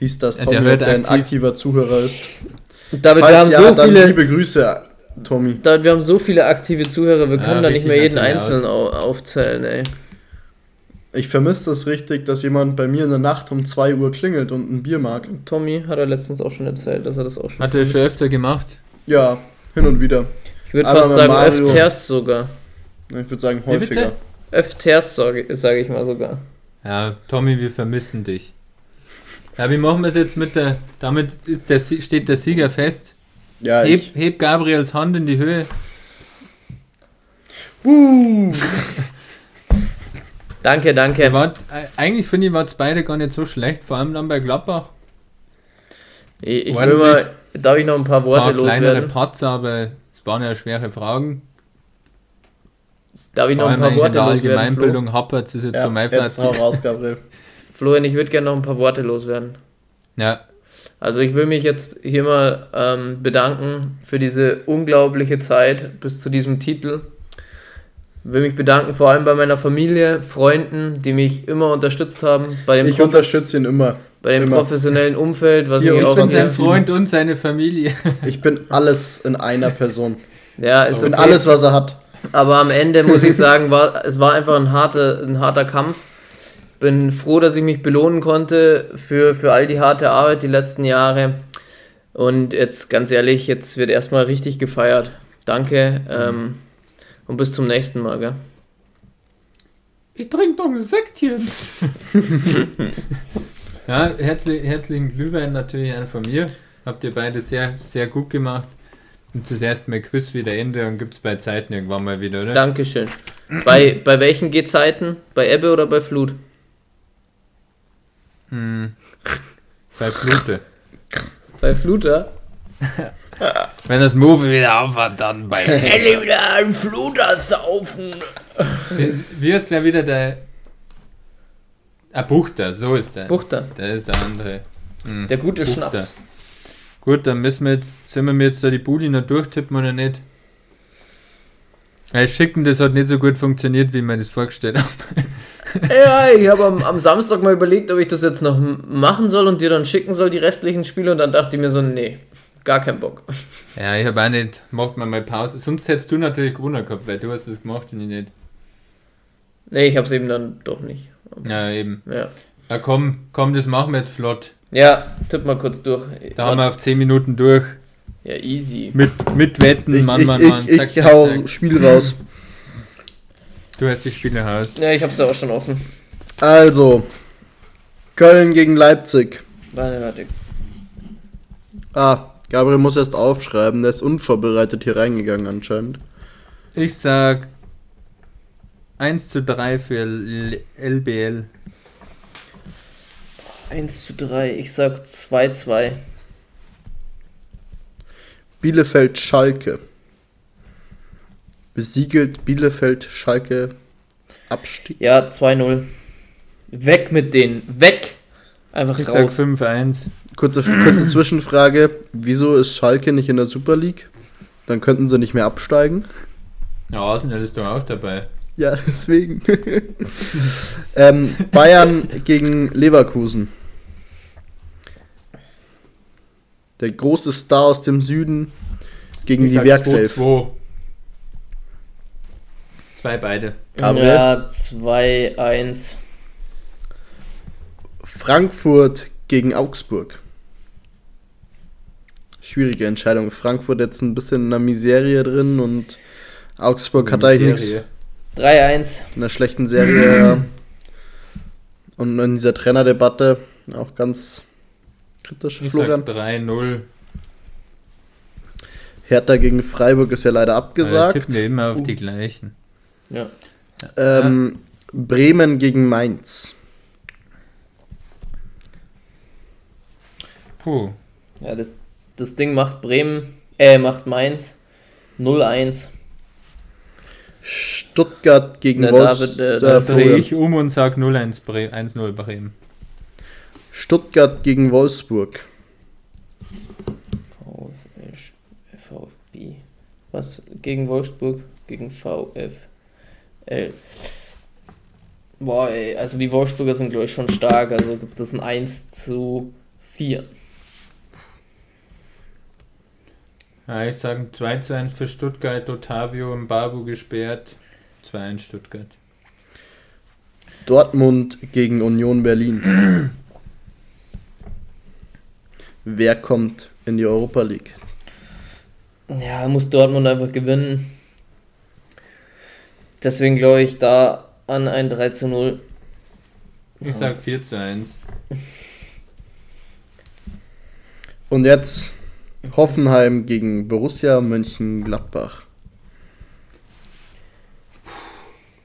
Dies, das Ja, Tommy, der der, hört der ein aktiv. aktiver Zuhörer ist. David, wir Falls haben ja, so viele. liebe Grüße, Tommy. David, wir haben so viele aktive Zuhörer, wir Ja, können da nicht mehr jeden einzelnen au aufzählen, ey. Ich vermisse das richtig, dass jemand bei mir in der Nacht um 2 Uhr klingelt und ein Bier mag. Tommy hat er letztens auch schon erzählt, dass er das auch schon. Hat er schon öfter gemacht? Ja, hin und wieder. ich würde fast sagen, Mario- öfters sogar. Ich würde sagen Wie bitte? Öfters, sage sag ich mal sogar. Ja, Tommy, wir vermissen dich. Ja, wie machen wir es jetzt mit der. Damit ist der, steht der Sieger fest. Ja, Heb, ich. heb Gabriels Hand in die Höhe. Uh, Danke, danke. wart, äh, eigentlich finde ich, wart beide gar nicht so schlecht, vor allem dann bei Gladbach. Ich, ich will mal, darf ich noch ein paar Ein Worte paar kleinere loswerden? Patzer, aber es waren ja schwere Fragen. Darf ich noch ein paar Worte der loswerden? Flo? Allgemeinbildung hapert es jetzt ja, so mein jetzt hau Fazit. raus, Gabriel. Florian, ich würde gerne noch ein paar Worte loswerden. Ja, Also ich will mich jetzt hier mal ähm, bedanken für diese unglaubliche Zeit bis zu diesem Titel. Will mich bedanken vor allem bei meiner Familie, Freunden, die mich immer unterstützt haben, bei dem, Ich Prof unterstütze ihn immer. bei dem immer. professionellen Umfeld, was Hier mich uns auch ich bin sein Freund und seine Familie. Ich bin alles in einer Person. ja, ist Ich bin okay. alles, was er hat. Aber am Ende muss ich sagen, war, es war einfach ein, harte, ein harter Kampf. Bin froh, dass ich mich belohnen konnte für, für all die harte Arbeit die letzten Jahre. Und jetzt ganz ehrlich, jetzt wird erstmal richtig gefeiert. Danke ähm, und bis zum nächsten Mal. Gell? Ich trinke noch ein Säckchen. ja, herzlich, herzlichen Glühwein natürlich an von mir. Habt ihr beide sehr, sehr gut gemacht. Und zuerst mal Quiz wieder Ende und gibt's bei Zeiten irgendwann mal wieder, oder? Dankeschön. Bei, bei welchen Gezeiten? Bei Ebbe oder bei Flut? Hm. Bei Flute. Bei Fluter? Wenn das Move wieder aufhat, dann bei. Helle wieder ein Fluter saufen! Wie ist gleich wieder der. Ah, Buchter, so ist der. Buchter, Der ist der andere. Hm. der gute Buchter. Schnaps. Gut, dann müssen wir jetzt, sollen wir mir jetzt da die Buli noch durchtippen oder nicht? Weil Schicken, das hat nicht so gut funktioniert, wie man das vorgestellt hat. Ja, ich habe am, am Samstag mal überlegt, ob ich das jetzt noch machen soll und dir dann schicken soll, die restlichen Spiele. Und dann dachte ich mir so, nee, gar keinen Bock. Ja, ich habe auch nicht, macht man mal Pause. Sonst hättest du natürlich gewonnen gehabt, weil du hast das gemacht und ich nicht. Nee, ich habe es eben dann doch nicht. Ja, eben. Ja, Ja, komm, komm, das machen wir jetzt flott. Ja tipp mal kurz durch. Da haben wir auf 10 Minuten durch. Ja, easy. Mit, mit Wetten, Ich, Mann, ich, Mann, ich, Mann. ich, Zack, zack, hau zack. Spiel raus. Du hast die Spiele raus. Ja, ich hab's ja auch schon offen. Also, Köln gegen Leipzig. Warte, warte. Ah, Gabriel muss erst aufschreiben, der ist unvorbereitet hier reingegangen anscheinend. Ich sag 1 zu 3 für L LBL. 1 zu 3, ich sag 2-2. Bielefeld Schalke. Besiegelt Bielefeld Schalke Abstieg. Ja, 2-0. Weg mit denen. Weg! Einfach Ich sag raus. 5-1. Kurze, kurze Zwischenfrage, wieso ist Schalke nicht in der Super League? Dann könnten sie nicht mehr absteigen. Ja, Arsenal ist doch auch dabei. Ja, deswegen. ähm, Bayern gegen Leverkusen. Der große Star aus dem Süden gegen Ich die Werkself. 2-2. Zwei beide. Gabriel? Ja, 2-1. Frankfurt gegen Augsburg. Schwierige Entscheidung. Frankfurt jetzt ein bisschen in der Miserie drin und Augsburg hat eigentlich nichts. 3-1. in der schlechten Serie. Und in dieser Trainerdebatte auch ganz kritisch, Ich Florian. sag 3-0. Hertha gegen Freiburg ist ja leider abgesagt. tippen wir immer auf die gleichen. Ja. Ähm, Bremen gegen Mainz. Puh. Ja, das, das Ding macht Bremen, äh, macht Mainz 0-1. Stuttgart gegen Na, Wolfsburg. David, äh, Da da drehe Florian. ich um und sag 0-1 Bre 1-0 Bremen. Stuttgart gegen Wolfsburg. VfB. Was? Gegen Wolfsburg? Gegen VfL. Boah, ey, also die Wolfsburger sind, glaube ich, schon stark. Also gibt es ein 1 zu 4. Ja, ich sage 2 zu 1 für Stuttgart, Otavio im Babu gesperrt. 2-1 Stuttgart. Dortmund gegen Union Berlin. Wer kommt in die Europa League? Ja, muss Dortmund einfach gewinnen. Deswegen glaube ich da an ein 3 zu 0. Ich sag 4 zu 1. Und jetzt Hoffenheim gegen Borussia Mönchengladbach.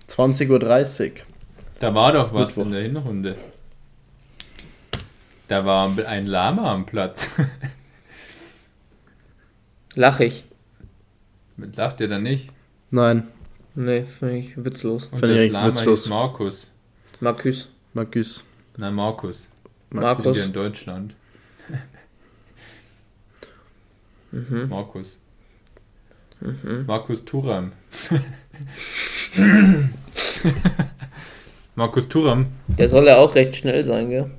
20.30 Uhr. Da war doch was Mittwoch. in der Hinrunde. Da war ein Lama am Platz. Lach ich. Lacht ihr da nicht? Nein, Nee, finde ich witzlos. Und Finde ich das Lama witzlos. ist Markus. Markus. Markus. Nein, Markus. Markus. Ist ja in Deutschland. Mhm. Markus. Mhm. Markus Thuram. Markus Thuram. Der soll ja auch recht schnell sein, gell?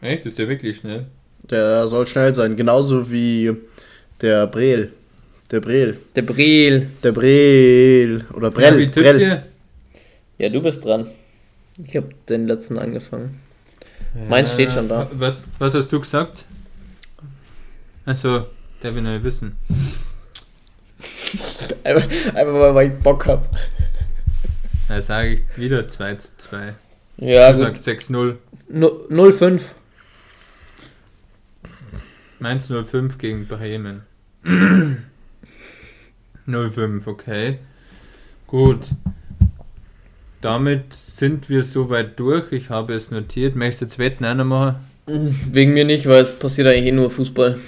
Echt? Ist der wirklich schnell? Der soll schnell sein, genauso wie der Brel. Der Brel. Der Breel. Der Brel. Oder Brell. Ja, wie tippt Brell. ihr? Ja, du bist dran. Ich habe den letzten angefangen. Meins steht schon da. Was, was hast du gesagt? Also, der will nur wissen. Einfach, einfach weil ich Bock hab. Da sage ich wieder 2 zu 2. Ja, Du sagst 6-0. Nu- 0-5. Mainz 05 gegen Bremen. 05, okay. Gut. Damit sind wir soweit durch. Ich habe es notiert. Möchtest du jetzt Wetten noch machen? Wegen mir nicht, weil es passiert eigentlich eh nur Fußball.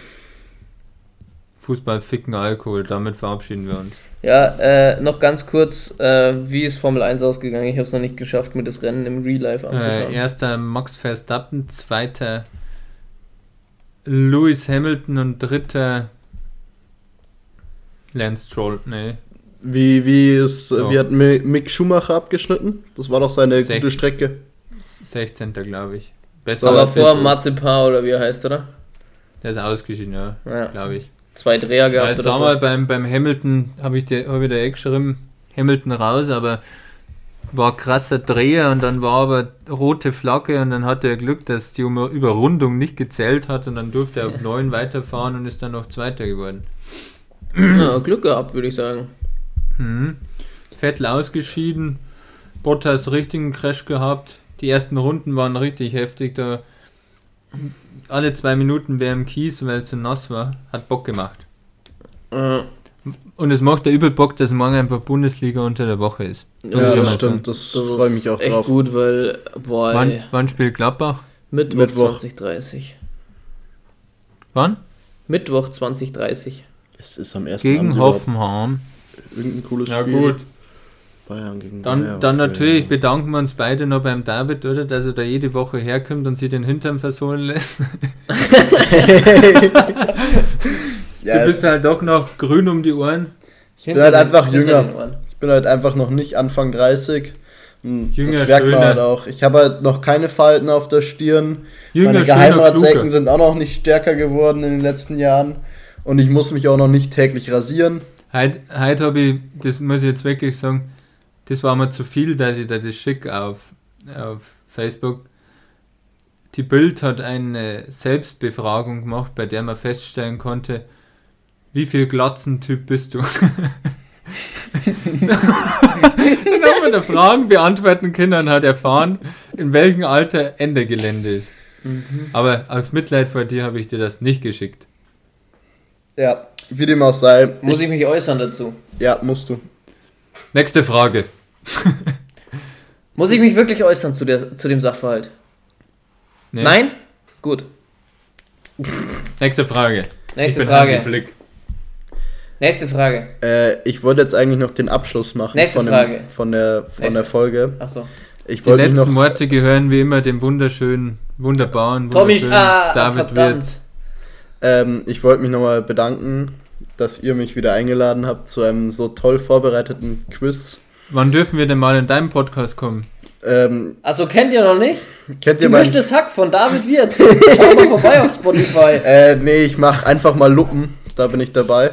Fußball, Ficken, Alkohol. Damit verabschieden wir uns. Ja, äh, noch ganz kurz, äh, wie ist Formel 1 ausgegangen? Ich habe es noch nicht geschafft, mir das Rennen im Real Life anzuschauen. Äh, erster Max Verstappen, zweiter Lewis Hamilton und dritter Lance Stroll. Nee, Wie, wie, ist, Ja. wie hat Mi- Mick Schumacher abgeschnitten? Das war doch seine Sech- gute Strecke. 16. glaube ich. Besser Aber als vor. Marzipan oder wie er heißt, oder? Der ist ausgeschieden, ja, Ja. glaube ich. Zwei Dreher gehabt jetzt oder so. mal, beim, beim Hamilton habe ich, dir- hab ich da eh geschrieben, Hamilton raus, aber war krasser Dreher und dann war aber rote Flagge und dann hatte er Glück, dass die Überrundung nicht gezählt hat und dann durfte er auf 9 weiterfahren und ist dann noch Zweiter geworden. Ja, Glück gehabt, würde ich sagen. Mhm. Vettel ausgeschieden, Bottas richtigen Crash gehabt. Die ersten Runden waren richtig heftig. Da alle zwei Minuten wer im Kies, weil es so nass war, hat Bock gemacht. Äh, Und es macht ja übel Bock, dass morgen einfach Bundesliga unter der Woche ist. Ja, ist das stimmt. Das, das freue mich ist auch echt drauf. gut, weil, boah, Wann, ey, wann spielt Gladbach? Mittwoch, Mittwoch. 2030. Wann? Mittwoch 2030. Es ist am ersten Gegen Abend Hoffenheim. Irgendein cooles Spiel. Bayern gegen Dann, Bayern, dann okay. natürlich bedanken wir uns beide noch beim David, oder? Dass er da jede Woche herkommt und sie den Hintern versohlen lässt. Ja, du bist halt doch noch grün um die Ohren. Ich bin halt einfach jünger. Ich bin halt einfach noch nicht Anfang 30 Hm, Jünger, das merkt man halt auch. Ich habe halt noch keine Falten auf der Stirn. Jünger, Meine Geheimratsecken sind auch noch nicht stärker geworden in den letzten Jahren. Und ich muss mich auch noch nicht täglich rasieren. Heute, heute habe ich, das muss ich jetzt wirklich sagen, das war mir zu viel, dass ich da das schicke auf, auf Facebook. Die Bild hat eine Selbstbefragung gemacht, bei der man feststellen konnte, wie viel Glatzentyp bist du? Dann haben wir da Fragen beantworten können und hat erfahren, in welchem Alter Ende Gelände ist. Aber aus Mitleid vor dir habe ich dir das nicht geschickt. Ja, wie dem auch sei. Muss ich mich äußern dazu? ja, musst du. Nächste Frage. Muss ich mich wirklich äußern zu, der, zu dem Sachverhalt? Nee. Nein? Gut. Nächste Frage. Nächste ich bin Frage. Hansi Flick. Nächste Frage. Äh, ich wollte jetzt eigentlich noch den Abschluss machen Nächste von, Frage. Dem, von, der, von Nächste. der Folge. Achso. Ich Die letzten noch. Worte gehören wie immer dem wunderschönen, wunderbaren, Tommy, wunderschönen ah, David. Wirtz. Ähm, ich wollte mich nochmal bedanken, dass ihr mich wieder eingeladen habt zu einem so toll vorbereiteten Quiz. Wann dürfen wir denn mal in deinem Podcast kommen? Ähm, Also kennt ihr noch nicht? kennt ihr mein. Gemischtes Hack von David Wirtz. Schaut mal vorbei auf Spotify. Äh, nee, ich mach einfach mal Luppen. Da bin ich dabei.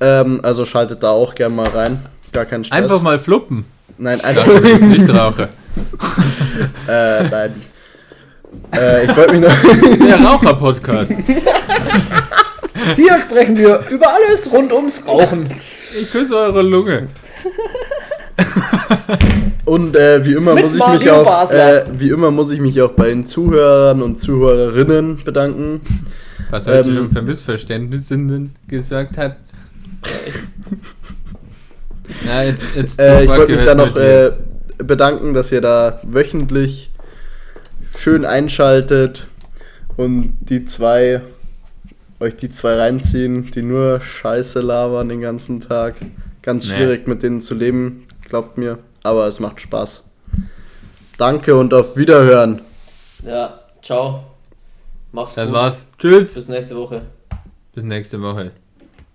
Ähm, also schaltet da auch gern mal rein. Gar kein Stress. Einfach mal fluppen. Nein, Das einfach. ist nicht Raucher. äh, nein. Äh, ich wollte mich noch. Der Raucher-Podcast. Hier sprechen wir über alles rund ums Rauchen. Ich küsse eure Lunge. Und äh, wie immer Mit muss ich mich Mario auch, Basler. äh, wie immer muss ich mich auch bei den Zuhörern und Zuhörerinnen bedanken. Was heute Ähm, schon für Missverständnisse gesagt hat. Na, jetzt, jetzt Äh, ich wollte mich da noch äh, bedanken, dass ihr da wöchentlich schön einschaltet und die zwei euch die zwei reinziehen, die nur Scheiße labern den ganzen Tag. Ganz Nee. schwierig mit denen zu leben, glaubt mir, aber es macht Spaß. Danke und auf Wiederhören. Ja, ciao. Mach's Das gut. war's. Tschüss. Bis nächste Woche. Bis nächste Woche.